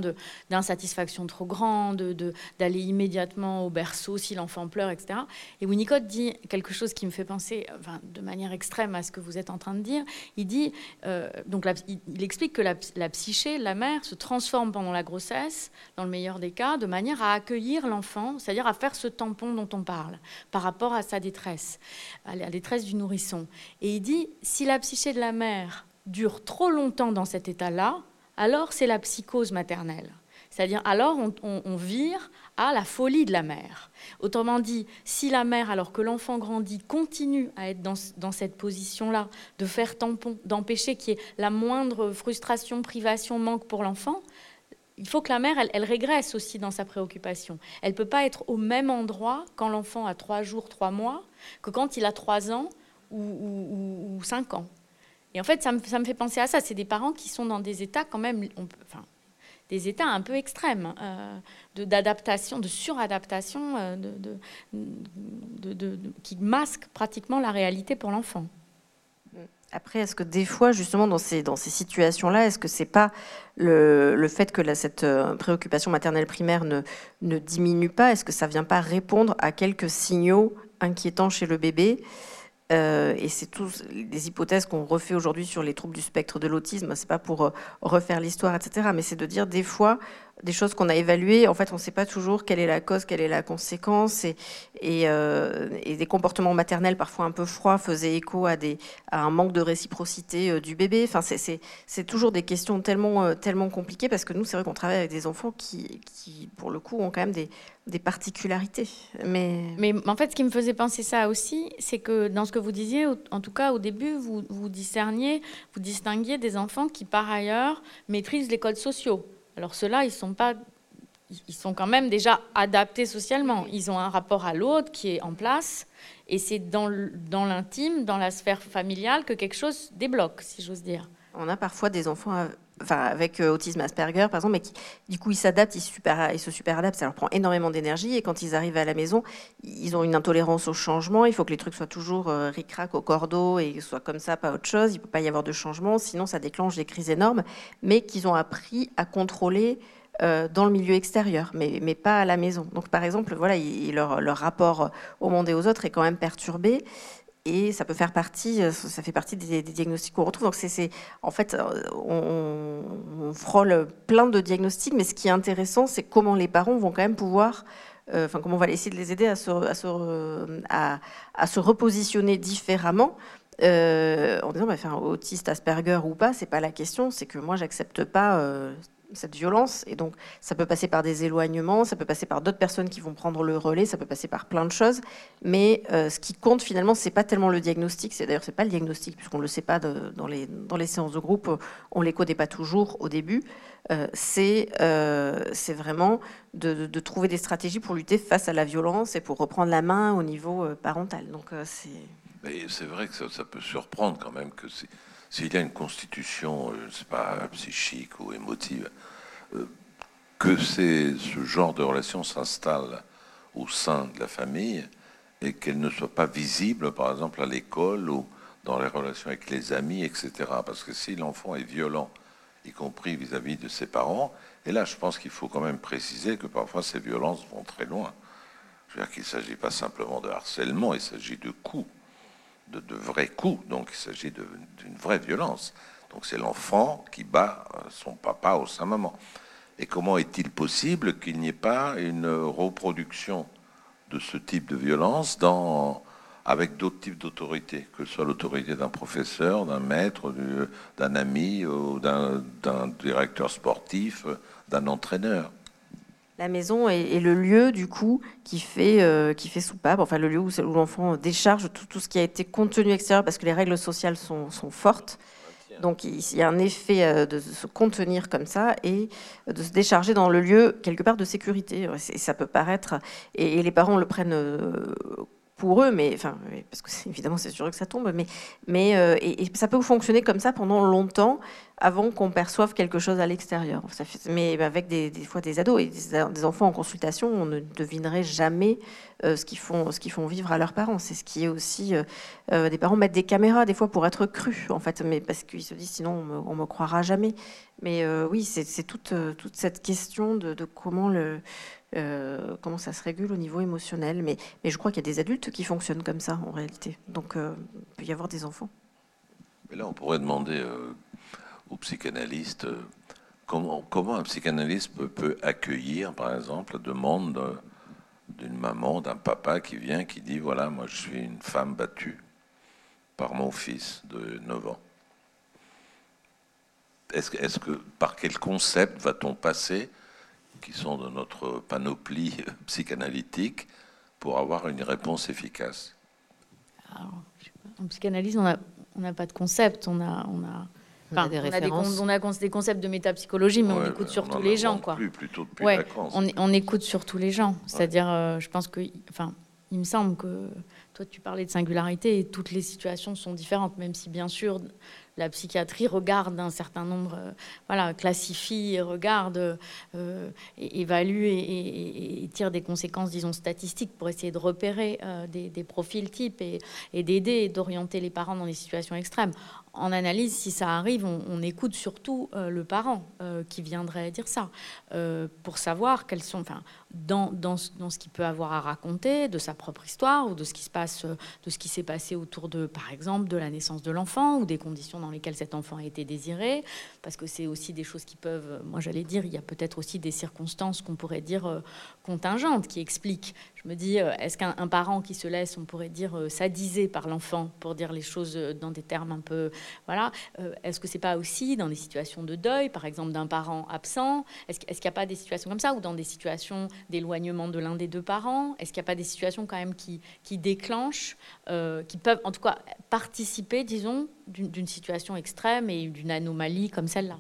d'insatisfaction trop grande, d'aller immédiatement au berceau si l'enfant pleure, etc. Et Winnicott dit quelque chose qui me fait penser enfin, de manière extrême à ce que vous êtes en train de dire. Il dit, euh, donc il, explique que la, la psyché, la mère, se transforme pendant la grossesse, dans le meilleur des cas, de manière à accueillir l'enfant, c'est-à-dire à faire ce tampon dont on parle, par rapport rapport à sa détresse, à la détresse du nourrisson. Et il dit, si la psyché de la mère dure trop longtemps dans cet état-là, alors c'est la psychose maternelle. C'est-à-dire, alors on, vire à la folie de la mère. Autrement dit, si la mère, alors que l'enfant grandit, continue à être dans, dans cette position-là, de faire tampon, d'empêcher qu'il y ait la moindre frustration, privation, manque pour l'enfant, il faut que la mère, elle, régresse aussi dans sa préoccupation. Elle ne peut pas être au même endroit quand l'enfant a trois jours, trois mois, que quand il a trois ans ou, cinq ans. Et en fait, ça me, fait penser à ça. C'est des parents qui sont dans des états quand même, enfin, des états un peu extrêmes euh, d'adaptation, de, suradaptation, euh, qui masquent pratiquement la réalité pour l'enfant. Après, est-ce que des fois, justement, dans ces, dans ces situations-là, est-ce que c'est pas le, le, fait que cette euh, préoccupation maternelle primaire ne, ne diminue pas? Est-ce que ça vient pas répondre à quelques signaux inquiétants chez le bébé? Euh, et c'est tous les hypothèses qu'on refait aujourd'hui sur les troubles du spectre de l'autisme. C'est pas pour euh, refaire l'histoire, etc. Mais c'est de dire des fois des choses qu'on a évaluées. En fait, on ne sait pas toujours quelle est la cause, quelle est la conséquence. Et, euh, des comportements maternels parfois un peu froids faisaient écho à, un manque de réciprocité du bébé. Enfin, c'est toujours des questions tellement, tellement compliquées parce que nous, c'est vrai qu'on travaille avec des enfants qui, pour le coup, ont quand même des, des particularités. Mais... mais en fait, ce qui me faisait penser ça aussi, c'est que dans ce que vous disiez, en tout cas au début, vous, vous discerniez, vous distinguiez des enfants qui, par ailleurs, maîtrisent les codes sociaux. Alors ceux-là, ils sont pas ils sont quand même déjà adaptés socialement. Ils ont un rapport à l'autre qui est en place. Et c'est dans l'intime, dans la sphère familiale, que quelque chose débloque, si j'ose dire. On a parfois des enfants enfin, avec euh, autisme Asperger, par exemple, mais qui, du coup, ils s'adaptent, ils, super, se super adaptent, ça leur prend énormément d'énergie, et quand ils arrivent à la maison, ils ont une intolérance au changement, il faut que les trucs soient toujours euh, ric-rac au cordeau, et soient comme ça, pas autre chose, il ne peut pas y avoir de changement, sinon ça déclenche des crises énormes, mais qu'ils ont appris à contrôler euh, dans le milieu extérieur, mais, pas à la maison. Donc, par exemple, voilà, leur, rapport au monde et aux autres est quand même perturbé et ça peut faire partie, euh, ça fait partie des, diagnostics qu'on retrouve. Donc c'est, en fait, euh, on, frôle plein de diagnostics, mais ce qui est intéressant, c'est comment les parents vont quand même pouvoir, euh, enfin comment on va essayer de les aider à se, à se, à, se repositionner différemment. en disant, bah, faire autiste Asperger ou pas, c'est pas la question. C'est que moi, j'accepte pas cette violence. Et donc, ça peut passer par des éloignements, ça peut passer par d'autres personnes qui vont prendre le relais, ça peut passer par plein de choses. Mais euh, ce qui compte finalement, c'est pas tellement le diagnostic. C'est d'ailleurs c'est pas le diagnostic puisqu'on le sait pas dans les dans les séances de groupe, on les connaît pas toujours au début. Euh, c'est euh, c'est vraiment de, trouver des stratégies pour lutter face à la violence et pour reprendre la main au niveau parental. Donc c'est. C'est vrai que ça, peut surprendre quand même que s'il y a une constitution, je sais pas, psychique ou émotive, que ce genre de relation s'installe au sein de la famille et qu'elle ne soit pas visible, par exemple, à l'école ou dans les relations avec les amis, etc. Parce que si l'enfant est violent, y compris vis-à-vis de ses parents, et là, je pense qu'il faut quand même préciser que parfois ces violences vont très loin. Je veux dire qu'il ne s'agit pas simplement de harcèlement, il s'agit de coups de, vrais coups, donc il s'agit d'une vraie violence. Donc c'est l'enfant qui bat euh, son papa ou sa maman. Et comment est-il possible qu'il n'y ait pas une reproduction de ce type de violence avec d'autres types d'autorités, que ce soit l'autorité d'un professeur, d'un maître, d'un ami, d'un directeur sportif, d'un entraîneur? La maison est, le lieu, du coup, qui fait, euh, qui fait soupape, enfin le lieu où, l'enfant décharge tout, ce qui a été contenu extérieur, parce que les règles sociales sont fortes. Donc il y a un effet euh, de se contenir comme ça et de se décharger dans le lieu quelque part de sécurité. Et ça peut paraître, et les parents le prennent pour eux, mais parce que évidemment c'est sûr que ça tombe, mais, euh, ça peut fonctionner comme ça pendant longtemps avant qu'on perçoive quelque chose à l'extérieur. Mais avec des, fois des ados et des, enfants en consultation, on ne devinerait jamais euh, ce qu'ils font, ce qu'ils font vivre à leurs parents. C'est ce qui est aussi euh, des parents mettent des caméras des fois pour être crus en fait, parce qu'ils se disent sinon on me, me croira jamais. Mais oui, c'est toute, cette question de comment le euh, comment ça se régule au niveau émotionnel. Mais, je crois qu'il y a des adultes qui fonctionnent comme ça en réalité. Donc euh, il peut y avoir des enfants. Mais là, on pourrait demander euh, aux psychanalystes comment, comment un psychanalyste peut, accueillir, par exemple, la demande d'une maman, d'un papa qui vient, qui dit, voilà, moi je suis une femme battue par mon fils de 9 ans. Est-ce que, est que, par quel concept va-t-on passer qui sont de notre panoplie psychanalytique pour avoir une réponse efficace En psychanalyse, on n'a pas de concept, on a, on a, on des références. On a, des, concepts de métapsychologie, mais on écoute surtout les gens. Quoi. Plus, plutôt depuis ouais, on, on, écoute surtout les gens. C'est-à-dire, euh, je pense que, enfin, il me semble que toi, tu parlais de singularité et toutes les situations sont différentes, même si bien sûr la psychiatrie regarde un certain nombre, euh, voilà, classifie, regarde, euh, évalue et, tire des conséquences, disons, statistiques pour essayer de repérer euh, des, profils types et, d'aider et d'orienter les parents dans des situations extrêmes. En analyse, si ça arrive, on, écoute surtout le parent qui viendrait dire ça, pour savoir quels sont, dans, dans, dans ce qu'il peut avoir à raconter de sa propre histoire ou de ce qui se passe, de ce qui s'est passé autour de, par exemple, de la naissance de l'enfant ou des conditions dans lesquelles cet enfant a été désiré, parce que c'est aussi des choses qui peuvent, moi j'allais dire, il y a peut-être aussi des circonstances qu'on pourrait dire contingentes qui expliquent. Je me dis, est-ce qu'un parent qui se laisse, on pourrait dire, sadiser par l'enfant, pour dire les choses dans des termes un peu voilà. Euh, est-ce que c'est pas aussi dans des situations de deuil, par exemple d'un parent absent? Est-ce qu'il n'y a pas des situations comme ça ou dans des situations d'éloignement de l'un des deux parents? Est-ce qu'il n'y a pas des situations quand même qui, déclenchent, euh, qui peuvent en tout cas participer, disons, d'une situation extrême et d'une anomalie comme celle-là?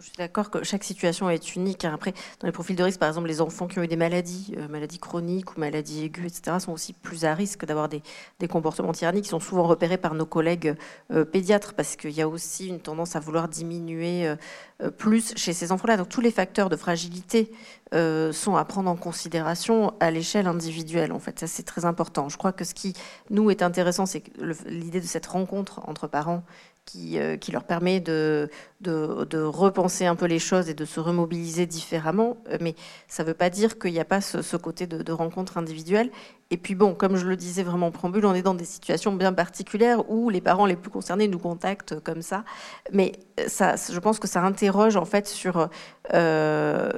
Je suis d'accord que chaque situation est unique. Après, dans les profils de risque, par exemple, les enfants qui ont eu des maladies, euh, maladies chroniques ou maladies aiguës, etc., sont aussi plus à risque d'avoir des, comportements tyranniques qui sont souvent repérés par nos collègues euh, pédiatres parce qu'il y a aussi une tendance à vouloir diminuer euh, plus chez ces enfants-là. Donc tous les facteurs de fragilité sont à prendre en considération à l'échelle individuelle. En fait, ça c'est très important. Je crois que ce qui nous est intéressant, c'est l'idée de cette rencontre entre parents qui, euh, qui, leur permet de, de, repenser un peu les choses et de se remobiliser différemment. Euh, mais ça ne veut pas dire qu'il n'y a pas ce, côté de, de, rencontre individuelle. Et puis bon, comme je le disais vraiment en préambule, on est dans des situations bien particulières où les parents les plus concernés nous contactent comme ça. Mais ça, je pense que ça interroge en fait sur, euh,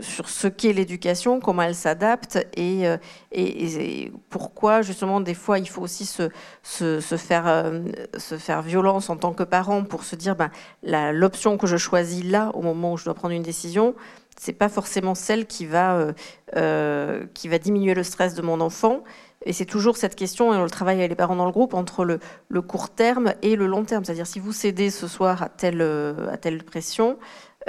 sur ce qu'est l'éducation, comment elle s'adapte et, euh, et, pourquoi justement des fois il faut aussi se, se, faire, euh, se faire violence en tant que parent pour se dire ben, l'option que je choisis là au moment où je dois prendre une décision, c'est pas forcément celle qui va, euh, euh, qui va diminuer le stress de mon enfant. Et c'est toujours cette question, et on le travaille avec les parents dans le groupe, entre le, le court terme et le long terme. C'est-à-dire si vous cédez ce soir à telle, à telle pression,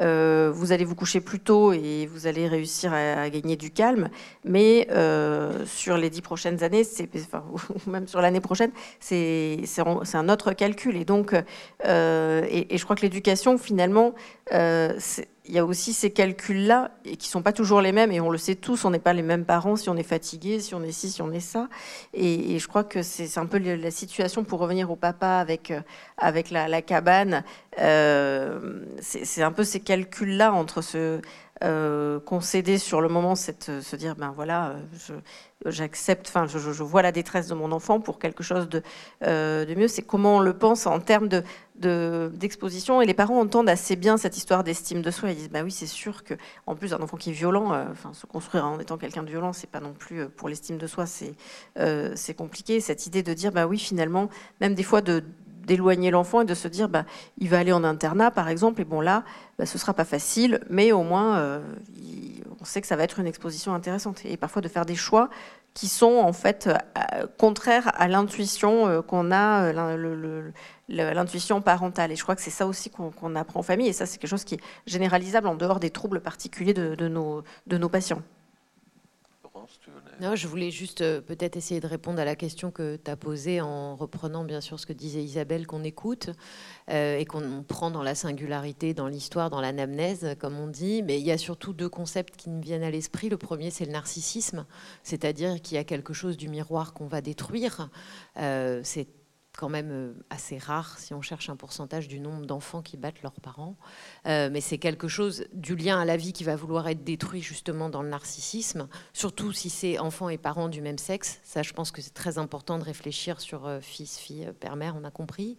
euh, vous allez vous coucher plus tôt et vous allez réussir à, gagner du calme. Mais euh, sur les dix prochaines années, c'est, enfin, ou même sur l'année prochaine, c'est, c'est, un autre calcul. Et donc, euh, et, je crois que l'éducation, finalement, il y a aussi ces calculs-là et qui sont pas toujours les mêmes. Et on le sait tous, on n'est pas les mêmes parents si on est fatigué, si on est ci, si on est ça. Et, je crois que c'est, un peu la situation pour revenir au papa avec avec la, la cabane. c'est un peu ces calculs-là entre ce euh, concéder sur le moment, c'est se dire ben voilà, j'accepte, enfin je, vois la détresse de mon enfant pour quelque chose de, euh, de mieux. C'est comment on le pense en termes de d'exposition et les parents entendent assez bien cette histoire d'estime de soi. Ils disent bah oui c'est sûr que en plus un enfant qui est violent, euh, enfin se construire en étant quelqu'un de violent, c'est pas non plus pour l'estime de soi, c'est compliqué. Cette idée de dire bah oui finalement même des fois de d'éloigner l'enfant et de se dire bah, il va aller en internat par exemple et bon là bah, ce sera pas facile mais au moins euh, on sait que ça va être une exposition intéressante. Et parfois de faire des choix qui sont en fait euh, contraires à l'intuition euh, qu'on a, l'intuition parentale. Et je crois que c'est ça aussi qu'on apprend en famille. Et ça, c'est quelque chose qui est généralisable en dehors des troubles particuliers de, nos, de nos patients. Non, je voulais juste euh, peut-être essayer de répondre à la question que tu as posée en reprenant bien sûr ce que disait Isabelle, qu'on écoute euh, et qu'on prend dans la singularité, dans l'histoire, dans l'anamnèse, comme on dit. Mais il y a surtout deux concepts qui me viennent à l'esprit. Le premier, c'est le narcissisme, c'est-à-dire qu'il y a quelque chose du miroir qu'on va détruire. Euh, c'est quand même euh, assez rare si on cherche un pourcentage du nombre d'enfants qui battent leurs parents. Euh, mais c'est quelque chose du lien à la vie qui va vouloir être détruit justement dans le narcissisme, surtout si c'est enfants et parents du même sexe. Ça, je pense que c'est très important de réfléchir sur euh, fils, fille, père, mère, on a compris.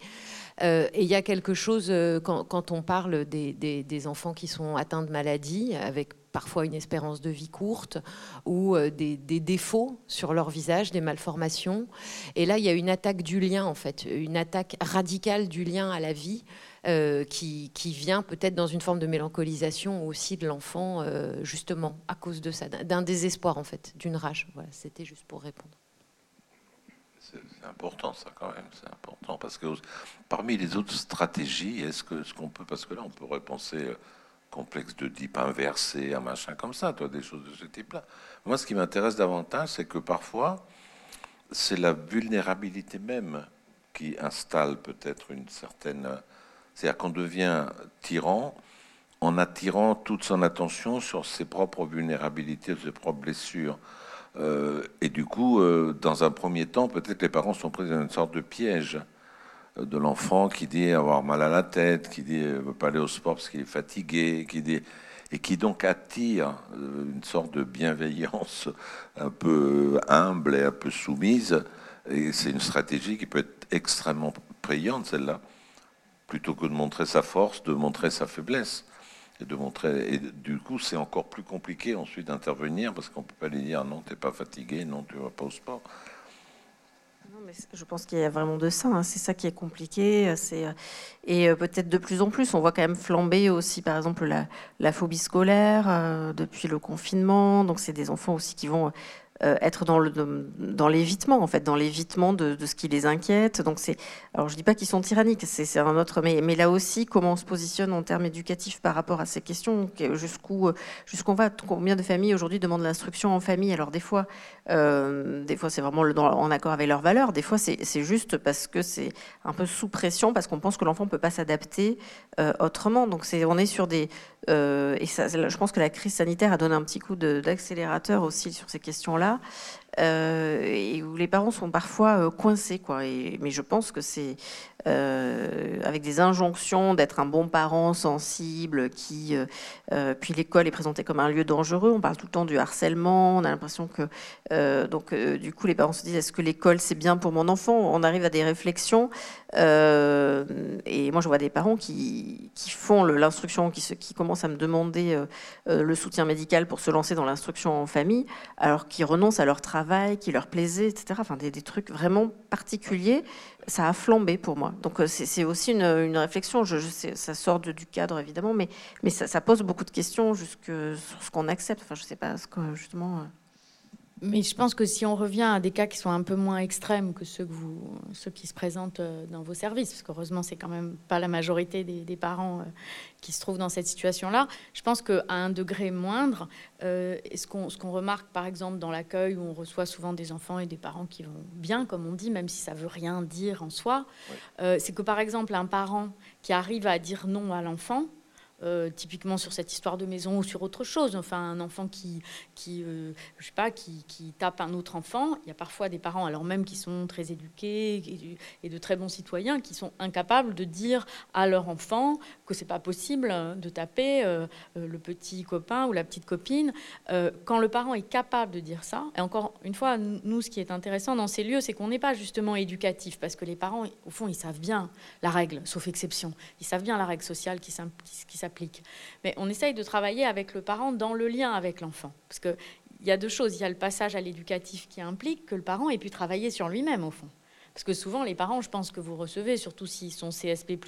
Et il y a quelque chose, quand, on parle des, enfants qui sont atteints de maladies, avec parfois une espérance de vie courte ou euh, des, défauts sur leur visage, des malformations. Et là, il y a une attaque du lien, en fait, une attaque radicale du lien à la vie. Euh, qui, vient peut-être dans une forme de mélancolisation aussi de l'enfant, euh, justement, à cause de ça, d'un désespoir, en fait, d'une rage. Voilà, c'était juste pour répondre. C'est important, ça, quand même, c'est important, parce que parmi les autres stratégies, est-ce que ce qu'on peut, parce que là, on peut repenser complexe de type inversé, un machin comme ça, des choses de ce type-là. Moi, ce qui m'intéresse davantage, c'est que parfois, c'est la vulnérabilité même qui installe peut-être une certaine... C'est-à-dire qu'on devient tyran en attirant toute son attention sur ses propres vulnérabilités, ses propres blessures. Euh, et du coup, euh, dans un premier temps, peut-être les parents sont pris dans une sorte de piège de l'enfant qui dit avoir mal à la tête, qui dit ne pas aller au sport parce qu'il est fatigué, qui dit et qui donc attire euh, une sorte de bienveillance un peu humble et un peu soumise. Et c'est une stratégie qui peut être extrêmement payante, celle-là, plutôt que de montrer sa force, de montrer sa faiblesse. De montrer, et du coup, c'est encore plus compliqué ensuite d'intervenir parce qu'on ne peut pas lui dire non, tu n'es pas fatigué, non, tu vas pas au sport je pense qu'il y a vraiment de ça. Hein. C'est ça qui est compliqué. C'est euh, et euh, peut-être de plus en plus, on voit quand même flamber aussi, par exemple, la, la phobie scolaire euh, depuis le confinement. Donc, c'est des enfants aussi qui vont euh, être dans, le, dans l'évitement, en fait, dans l'évitement de, de, ce qui les inquiète. Donc c'est, alors je dis pas qu'ils sont tyranniques, c'est, un autre, mais, mais là aussi, comment on se positionne en termes éducatifs par rapport à ces questions, jusqu'où, euh, jusqu'où va, combien de familles aujourd'hui demandent l'instruction en famille? Alors des fois, euh, des fois c'est vraiment en accord avec leurs valeurs, des fois c'est, c'est juste parce que c'est un peu sous pression, parce qu'on pense que l'enfant peut pas s'adapter autrement. Donc c'est, on est sur des, et ça, je pense que la crise sanitaire a donné un petit coup d'accélérateur aussi sur ces questions-là euh, et où les parents sont parfois euh, coincés. Quoi. Et, mais je pense que c'est euh, avec des injonctions d'être un bon parent sensible, qui puis l'école est présentée comme un lieu dangereux. On parle tout le temps du harcèlement. On a l'impression que donc du coup les parents se disent est-ce que l'école c'est bien pour mon enfant? On arrive à des réflexions. et moi je vois des parents qui, font l'instruction, qui, qui commencent à me demander le soutien médical pour se lancer dans l'instruction en famille, alors qu'ils renoncent à leur travail qui leur plaisait, etc. Enfin, des, trucs vraiment particuliers. Ça a flambé pour moi. Donc, euh, c'est aussi une, réflexion. Ça sort du cadre, évidemment, mais, ça, pose beaucoup de questions jusque sur ce qu'on accepte. Enfin, je ne sais pas, ce que, justement... Mais je pense que si on revient à des cas qui sont un peu moins extrêmes que ceux, que vous, ceux qui se présentent euh, dans vos services, parce qu'heureusement, c'est quand même pas la majorité des, parents euh, qui se trouvent dans cette situation-là, je pense qu'à un degré moindre, euh, ce qu'on remarque par exemple dans l'accueil où on reçoit souvent des enfants et des parents qui vont bien, comme on dit, même si ça veut rien dire en soi, c'est que par exemple un parent qui arrive à dire non à l'enfant, euh, typiquement sur cette histoire de maison ou sur autre chose. Enfin, un enfant qui, qui euh, je sais pas, qui, qui, tape un autre enfant. Il y a parfois des parents, alors même qui sont très éduqués et, de très bons citoyens, qui sont incapables de dire à leur enfant que c'est pas possible de taper euh, le petit copain ou la petite copine. quand le parent est capable de dire ça, et encore une fois, nous, ce qui est intéressant dans ces lieux, c'est qu'on n'est pas justement éducatif, parce que les parents, au fond, ils savent bien la règle, sauf exception. Ils savent bien la règle sociale qui s'applique mais on essaye de travailler avec le parent dans le lien avec l'enfant. Parce qu'il y a deux choses. Il y a le passage à l'éducatif qui implique que le parent ait pu travailler sur lui-même, au fond. Parce que souvent, les parents, je pense que vous recevez, surtout s'ils sont CSP,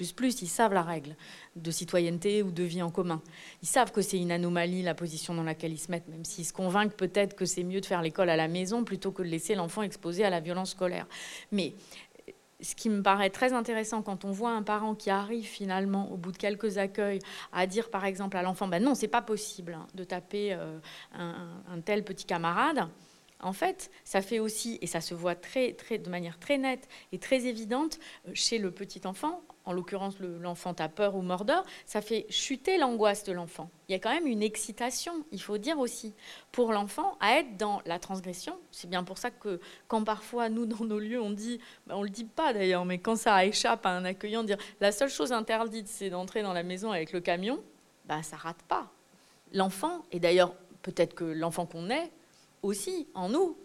ils savent la règle de citoyenneté ou de vie en commun. Ils savent que c'est une anomalie la position dans laquelle ils se mettent, même s'ils se convainquent peut-être que c'est mieux de faire l'école à la maison plutôt que de laisser l'enfant exposé à la violence scolaire. Mais ce qui me paraît très intéressant quand on voit un parent qui arrive finalement au bout de quelques accueils à dire par exemple à l'enfant ben non c'est pas possible hein, de taper euh, un, tel petit camarade. En fait, ça fait aussi, et ça se voit très, très, de manière très nette et très évidente euh, chez le petit enfant, en l'occurrence l'enfant a peur ou mordeur, ça fait chuter l'angoisse de l'enfant. Il y a quand même une excitation, il faut dire aussi, pour l'enfant à être dans la transgression. C'est bien pour ça que quand parfois nous dans nos lieux on dit, ben, on le dit pas d'ailleurs, mais quand ça échappe à un accueillant, dire la seule chose interdite c'est d'entrer dans la maison avec le camion, ben, ça rate pas. L'enfant, et d'ailleurs peut-être que l'enfant qu'on est, aussi en nous.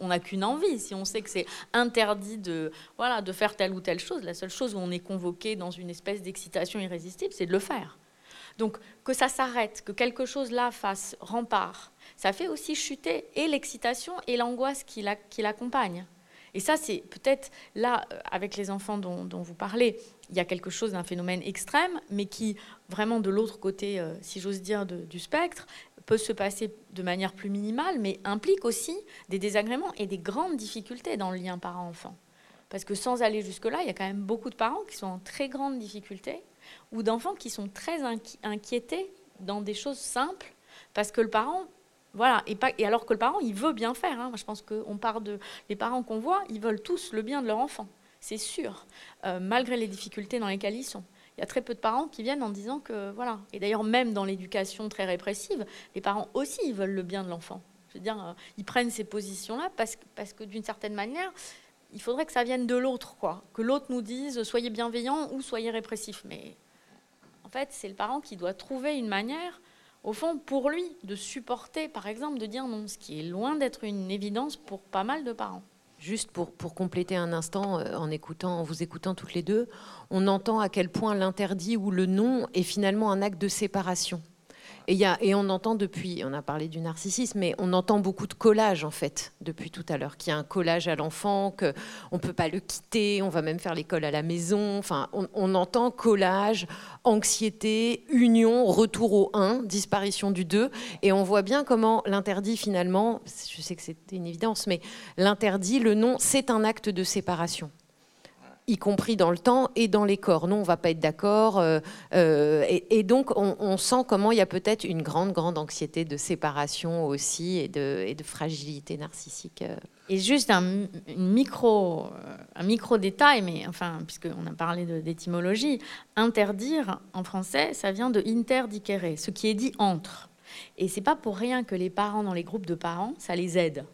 On n'a qu'une envie. Si on sait que c'est interdit de, voilà, de faire telle ou telle chose, la seule chose où on est convoqué dans une espèce d'excitation irrésistible, c'est de le faire. Donc que ça s'arrête, que quelque chose là fasse rempart, ça fait aussi chuter et l'excitation et l'angoisse qui l'accompagne. Et ça, c'est peut-être là, euh, avec les enfants dont, vous parlez, il y a quelque chose d'un phénomène extrême, mais qui, vraiment de l'autre côté, euh, si j'ose dire, du spectre, peut se passer de manière plus minimale, mais implique aussi des désagréments et des grandes difficultés dans le lien parent-enfant. Parce que sans aller jusque-là, il y a quand même beaucoup de parents qui sont en très grande difficulté ou d'enfants qui sont très inquiétés dans des choses simples parce que le parent voilà, et, pas, et, alors que le parent, il veut bien faire. Hein. Je pense qu'on part de. Les parents qu'on voit, ils veulent tous le bien de leur enfant, c'est sûr, euh, malgré les difficultés dans lesquelles ils sont il y a très peu de parents qui viennent en disant que voilà. Et d'ailleurs, même dans l'éducation très répressive, les parents aussi veulent le bien de l'enfant. Je veux dire, euh, ils prennent ces positions-là parce, parce que d'une certaine manière, il faudrait que ça vienne de l'autre, quoi. Que l'autre nous dise soyez bienveillant ou soyez répressif. Mais en fait, c'est le parent qui doit trouver une manière, au fond, pour lui, de supporter, par exemple, de dire non, ce qui est loin d'être une évidence pour pas mal de parents. Juste pour, compléter un instant, euh, en, en vous écoutant toutes les deux, on entend à quel point l'interdit ou le non est finalement un acte de séparation. Et, on entend depuis, on a parlé du narcissisme, mais on entend beaucoup de collage en fait depuis tout à l'heure, qu'il y a un collage à l'enfant, qu'on ne peut pas le quitter, on va même faire l'école à la maison. Enfin, on, on, entend collage, anxiété, union, retour au 1, disparition du 2. Et on voit bien comment l'interdit finalement, je sais que c'est une évidence, mais l'interdit, le non, c'est un acte de séparation y compris dans le temps et dans les corps. Non, on va pas être d'accord. Euh, euh, et, donc, on, sent comment il y a peut-être une grande, grande anxiété de séparation aussi et de, et de fragilité narcissique. Euh. Et juste un, micro, un micro détail, mais enfin, puisqu'on a parlé d'étymologie, interdire en français, ça vient de interdicere, ce qui est dit entre. Et c'est pas pour rien que les parents dans les groupes de parents, ça les aide.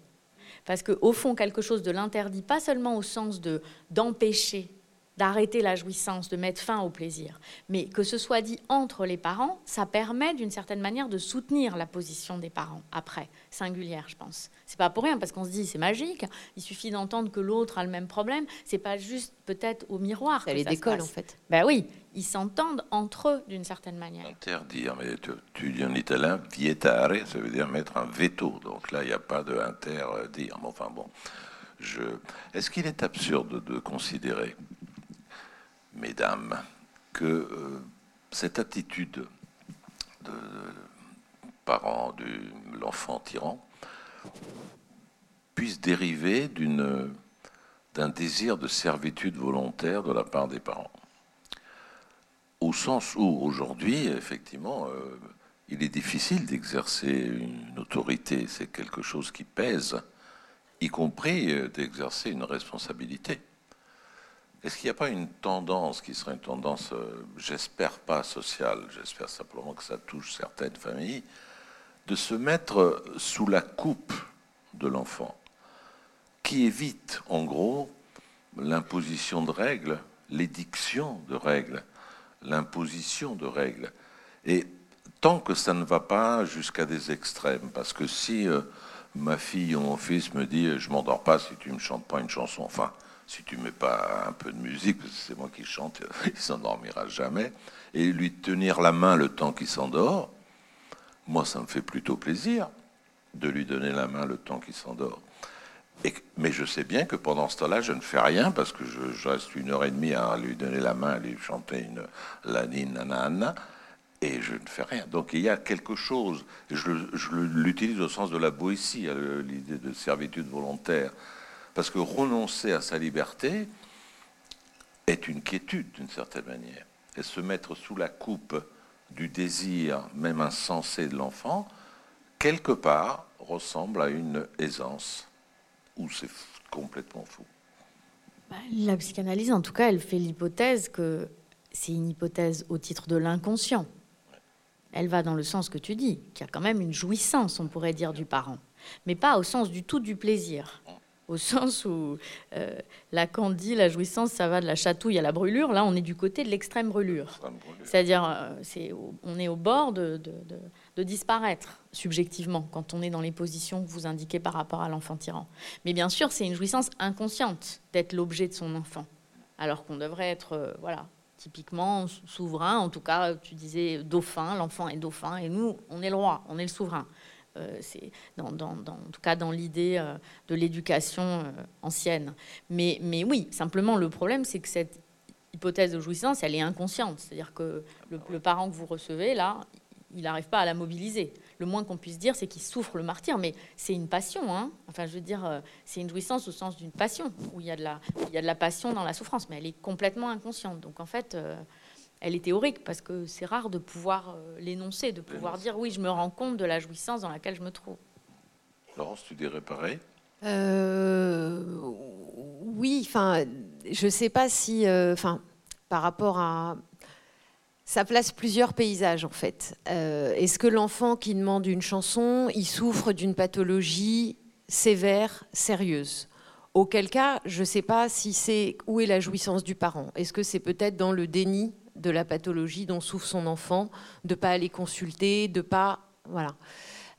Parce qu'au fond, quelque chose de l'interdit, pas seulement au sens de d'empêcher, d'arrêter la jouissance, de mettre fin au plaisir, mais que ce soit dit entre les parents, ça permet d'une certaine manière de soutenir la position des parents après, singulière, je pense. C'est pas pour rien parce qu'on se dit c'est magique, il suffit d'entendre que l'autre a le même problème, c'est pas juste peut-être au miroir. Ça les décolle en fait. Ben oui, ils s'entendent entre eux d'une certaine manière. Interdire, mais tu, dis en italien vietare, ça veut dire mettre un veto. Donc là, il n'y a pas de interdire. enfin bon, je... est-ce qu'il est absurde de considérer, mesdames, que euh, cette attitude de, parents de l'enfant tyran puisse dériver d'un désir de servitude volontaire de la part des parents au sens où aujourd'hui, effectivement, euh, il est difficile d'exercer une autorité, c'est quelque chose qui pèse, y compris euh, d'exercer une responsabilité. Est-ce qu'il n'y a pas une tendance qui serait une tendance, euh, j'espère pas sociale, j'espère simplement que ça touche certaines familles, de se mettre sous la coupe de l'enfant, qui évite en gros l'imposition de règles, l'édiction de règles l'imposition de règles? Et tant que ça ne va pas jusqu'à des extrêmes, parce que si euh, ma fille ou mon fils me dit je m'endors pas si tu me chantes pas une chanson, enfin si tu mets pas un peu de musique, c'est moi qui chante, il s'endormira jamais, et lui tenir la main le temps qu'il s'endort, moi ça me fait plutôt plaisir de lui donner la main le temps qu'il s'endort. mais je sais bien que pendant ce temps-là, je ne fais rien parce que je, reste une heure et demie à lui donner la main, à lui chanter une lanine, nanana, et je ne fais rien. Donc il y a quelque chose, je, l'utilise au sens de la boétie, euh, l'idée de servitude volontaire, parce que renoncer à sa liberté est une quiétude d'une certaine manière, et se mettre sous la coupe du désir, même insensé de l'enfant, quelque part ressemble à une aisance ou c'est complètement faux. Bah, La psychanalyse, en tout cas, elle fait l'hypothèse que c'est une hypothèse au titre de l'inconscient. Elle va dans le sens que tu dis, qu'il y a quand même une jouissance, on pourrait dire, du parent, mais pas au sens du tout du plaisir. Au sens où euh, Lacan dit la jouissance, ça va de la chatouille à la brûlure. Là, on est du côté de l'extrême brûlure. C'est-à-dire, euh, c'est, on est au bord de de disparaître subjectivement quand on est dans les positions que vous indiquez par rapport à l'enfant tyran. Mais bien sûr, c'est une jouissance inconsciente d'être l'objet de son enfant, alors qu'on devrait être, euh, voilà, typiquement souverain. En tout cas, tu disais dauphin, l'enfant est dauphin, et nous, on est le roi, on est le souverain. Euh, c'est dans, en tout cas dans l'idée euh, de l'éducation ancienne. Mais, mais oui, simplement le problème, c'est que cette hypothèse de jouissance, elle est inconsciente. C'est-à-dire que le, le, parent que vous recevez, là, il n'arrive pas à la mobiliser. Le moins qu'on puisse dire, c'est qu'il souffre le martyr, mais c'est une passion. Hein. enfin, je veux dire, euh, c'est une jouissance au sens d'une passion, où il, y a de la, il y a de la passion dans la souffrance, mais elle est complètement inconsciente. Donc, en fait, euh, elle est théorique, parce que c'est rare de pouvoir euh, l'énoncer, de pouvoir dire, oui, je me rends compte de la jouissance dans laquelle je me trouve. Laurence, tu dirais pareil? Oui, enfin, je ne sais pas si, enfin, par rapport à ça place plusieurs paysages en fait. Euh, est-ce que l'enfant qui demande une chanson, il souffre d'une pathologie sévère, sérieuse? Auquel cas, je ne sais pas si c'est où est la jouissance du parent? Est-ce que c'est peut-être dans le déni de la pathologie dont souffre son enfant, de pas aller consulter, de pas voilà.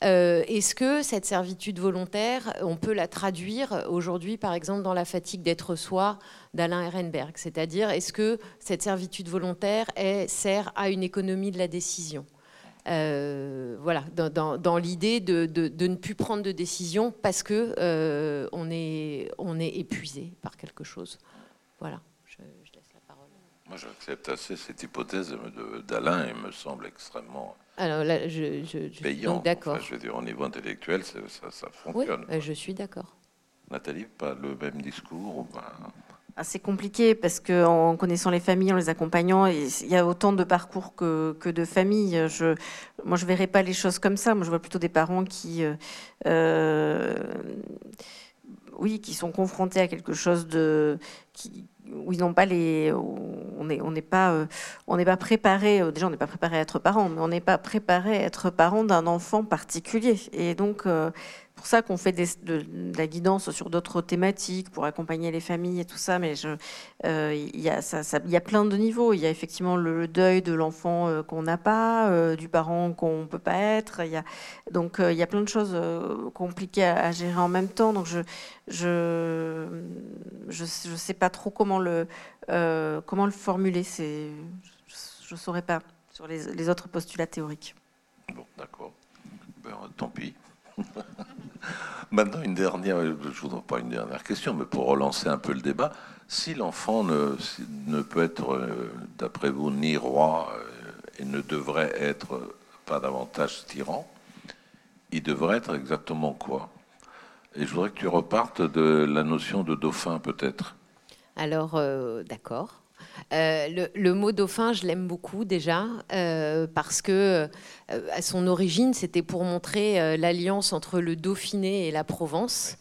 Euh, est-ce que cette servitude volontaire, on peut la traduire aujourd'hui, par exemple, dans la fatigue d'être soi d'Alain Ehrenberg? C'est-à-dire, est-ce que cette servitude volontaire sert à une économie de la décision? Euh, voilà, dans, l'idée de, ne plus prendre de décision parce que euh, on est épuisé par quelque chose. Voilà, je, laisse la parole. Moi, j'accepte assez cette hypothèse d'Alain et me semble extrêmement alors là, je, je, d'accord. je veux dire, au niveau intellectuel, ça, ça fonctionne. Oui, je suis d'accord. Nathalie, pas le même discours ah, C'est compliqué parce qu'en connaissant les familles, en les accompagnant, il y a autant de parcours que, que de familles. Je, moi, je ne verrais pas les choses comme ça. Moi, je vois plutôt des parents qui, euh, euh, oui, qui sont confrontés à quelque chose de, où ils n'ont pas les, on n'est on n'est pas, euh, on n'est pas préparé. Euh, déjà, on n'est pas préparé à être parent, mais on n'est pas préparé à être parent d'un enfant particulier. Et donc, euh, pour ça qu'on fait de, la guidance sur d'autres thématiques pour accompagner les familles et tout ça. Mais euh, il y, a, plein de niveaux. Il y a effectivement le deuil de l'enfant euh, qu'on n'a pas, euh, du parent qu'on ne peut pas être. Donc il y a plein de choses compliquées à, gérer en même temps. Donc je je je, sais pas trop comment le formuler. C'est je ne saurais pas sur les, les autres postulats théoriques. Bon, d'accord. Ben, tant pis. Maintenant, une dernière, je voudrais pas une dernière question, mais pour relancer un peu le débat, si l'enfant ne, ne, peut être, euh, d'après vous, ni roi euh, et ne devrait être pas davantage tyran, il devrait être exactement quoi? Et je voudrais que tu repartes de la notion de dauphin, peut-être. Alors, euh, d'accord. Euh, le, mot dauphin, je l'aime beaucoup déjà, euh, parce que euh, à son origine, c'était pour montrer l'alliance entre le Dauphiné et la Provence.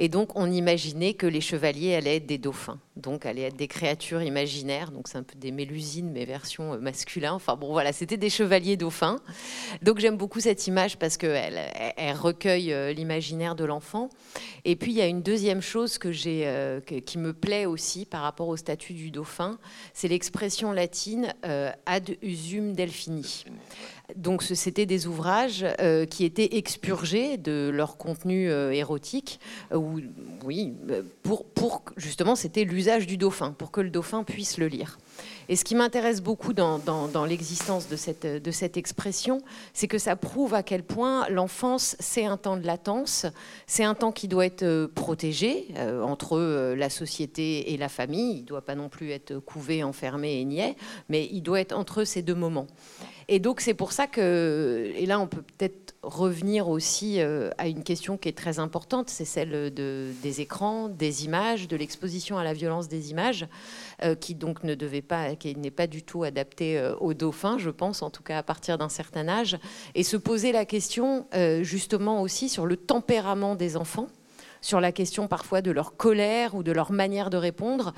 Et donc, on imaginait que les chevaliers allaient être des dauphins, donc allaient être des créatures imaginaires. Donc, c'est un peu des mélusines, mais version euh, masculin. Enfin, bon, voilà, c'était des chevaliers dauphins. Donc, j'aime beaucoup cette image parce qu'elle elle recueille euh, l'imaginaire de l'enfant. Et puis, il y a une deuxième chose que j'ai, euh, qui me plaît aussi par rapport au statut du dauphin, c'est l'expression latine ad usum delphini. Donc c'était des ouvrages euh, qui étaient expurgés de leur contenu euh, érotique, euh, oui, pour, pour justement c'était l'usage du dauphin, pour que le dauphin puisse le lire. Et ce qui m'intéresse beaucoup dans, l'existence de cette, expression, c'est que ça prouve à quel point l'enfance, c'est un temps de latence, c'est un temps qui doit être euh, protégé euh, entre euh, la société et la famille. Il ne doit pas non plus être couvé, enfermé et niais, mais il doit être entre ces deux moments. Et donc c'est pour ça que, et là on peut peut-être revenir aussi à une question qui est très importante, c'est celle de, des écrans, des images, de l'exposition à la violence des images, qui donc ne devait pas, qui n'est pas du tout adaptée euh, aux dauphins, je pense, en tout cas à partir d'un certain âge, et se poser la question justement aussi sur le tempérament des enfants sur la question parfois de leur colère ou de leur manière de répondre,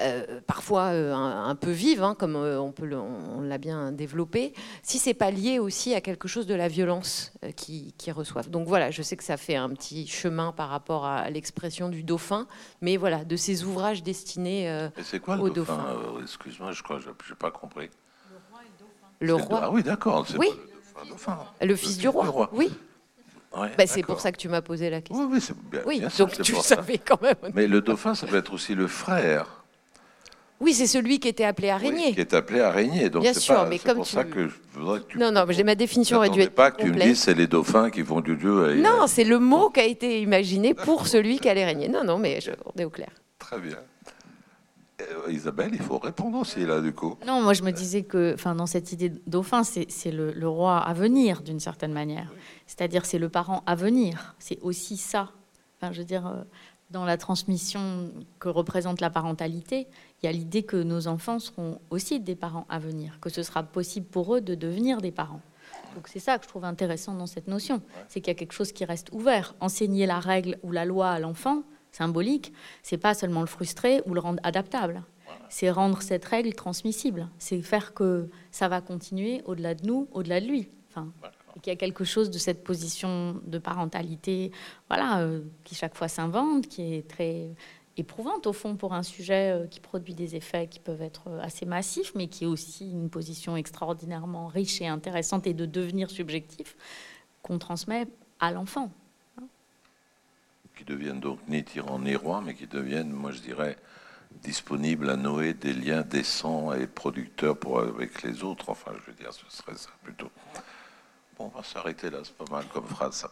euh, parfois euh, un, peu vive, hein, comme euh, on, peut on, l'a bien développé, si c'est pas lié aussi à quelque chose de la violence qu'ils qui reçoivent. Donc voilà, je sais que ça fait un petit chemin par rapport à l'expression du dauphin, mais voilà, de ces ouvrages destinés quoi le dauphin, Excuse-moi, je crois, je n'ai pas compris. Le roi. Ah oui, d'accord. Oui. Le, dauphin, le fils du roi. Oui. Bah, c'est pour ça que tu m'as posé la question. Oui, oui, bien, oui donc tu savais quand même. Mais le dauphin, ça peut être aussi le frère. Oui, c'est celui qui était appelé araignée. qui est appelé araignée. Donc Bien sûr, pas, mais comme pour tu... ça que je voudrais que tu... Non, non, mais ma définition aurait dû être pas que tu me dises c'est les dauphins qui vont du dieu. Non, c'est le mot qui a été imaginé pour celui qui allait régner. Non, non, mais je... on est au clair. Très bien. Euh, Isabelle, il faut répondre aussi là du coup. Non, moi je me disais que, enfin, dans cette idée de dauphin, c'est le, roi à venir d'une certaine manière. C'est-à-dire c'est le parent à venir. C'est aussi ça. Enfin, je veux dire, euh, dans la transmission que représente la parentalité, il y a l'idée que nos enfants seront aussi des parents à venir, que ce sera possible pour eux de devenir des parents. Donc c'est ça que je trouve intéressant dans cette notion, c'est qu'il y a quelque chose qui reste ouvert. Enseigner la règle ou la loi à l'enfant, symbolique, c'est pas seulement le frustrer ou le rendre adaptable. C'est rendre cette règle transmissible. C'est faire que ça va continuer au-delà de nous, au-delà de lui. Enfin, et qu'il y a quelque chose de cette position de parentalité, voilà, euh, qui chaque fois s'invente, qui est très éprouvante au fond pour un sujet euh, qui produit des effets qui peuvent être euh, assez massifs, mais qui est aussi une position extraordinairement riche et intéressante et de devenir subjectif qu'on transmet à l'enfant qui deviennent donc ni tyrans ni rois, mais qui deviennent, moi je dirais, disponibles à nouer des liens décents et producteurs pour, avec les autres. Enfin, je veux dire, ce serait ça plutôt. Bon, on va s'arrêter là, c'est pas mal comme phrase ça.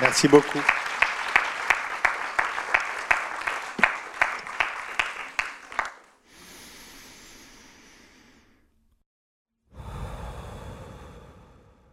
Merci beaucoup.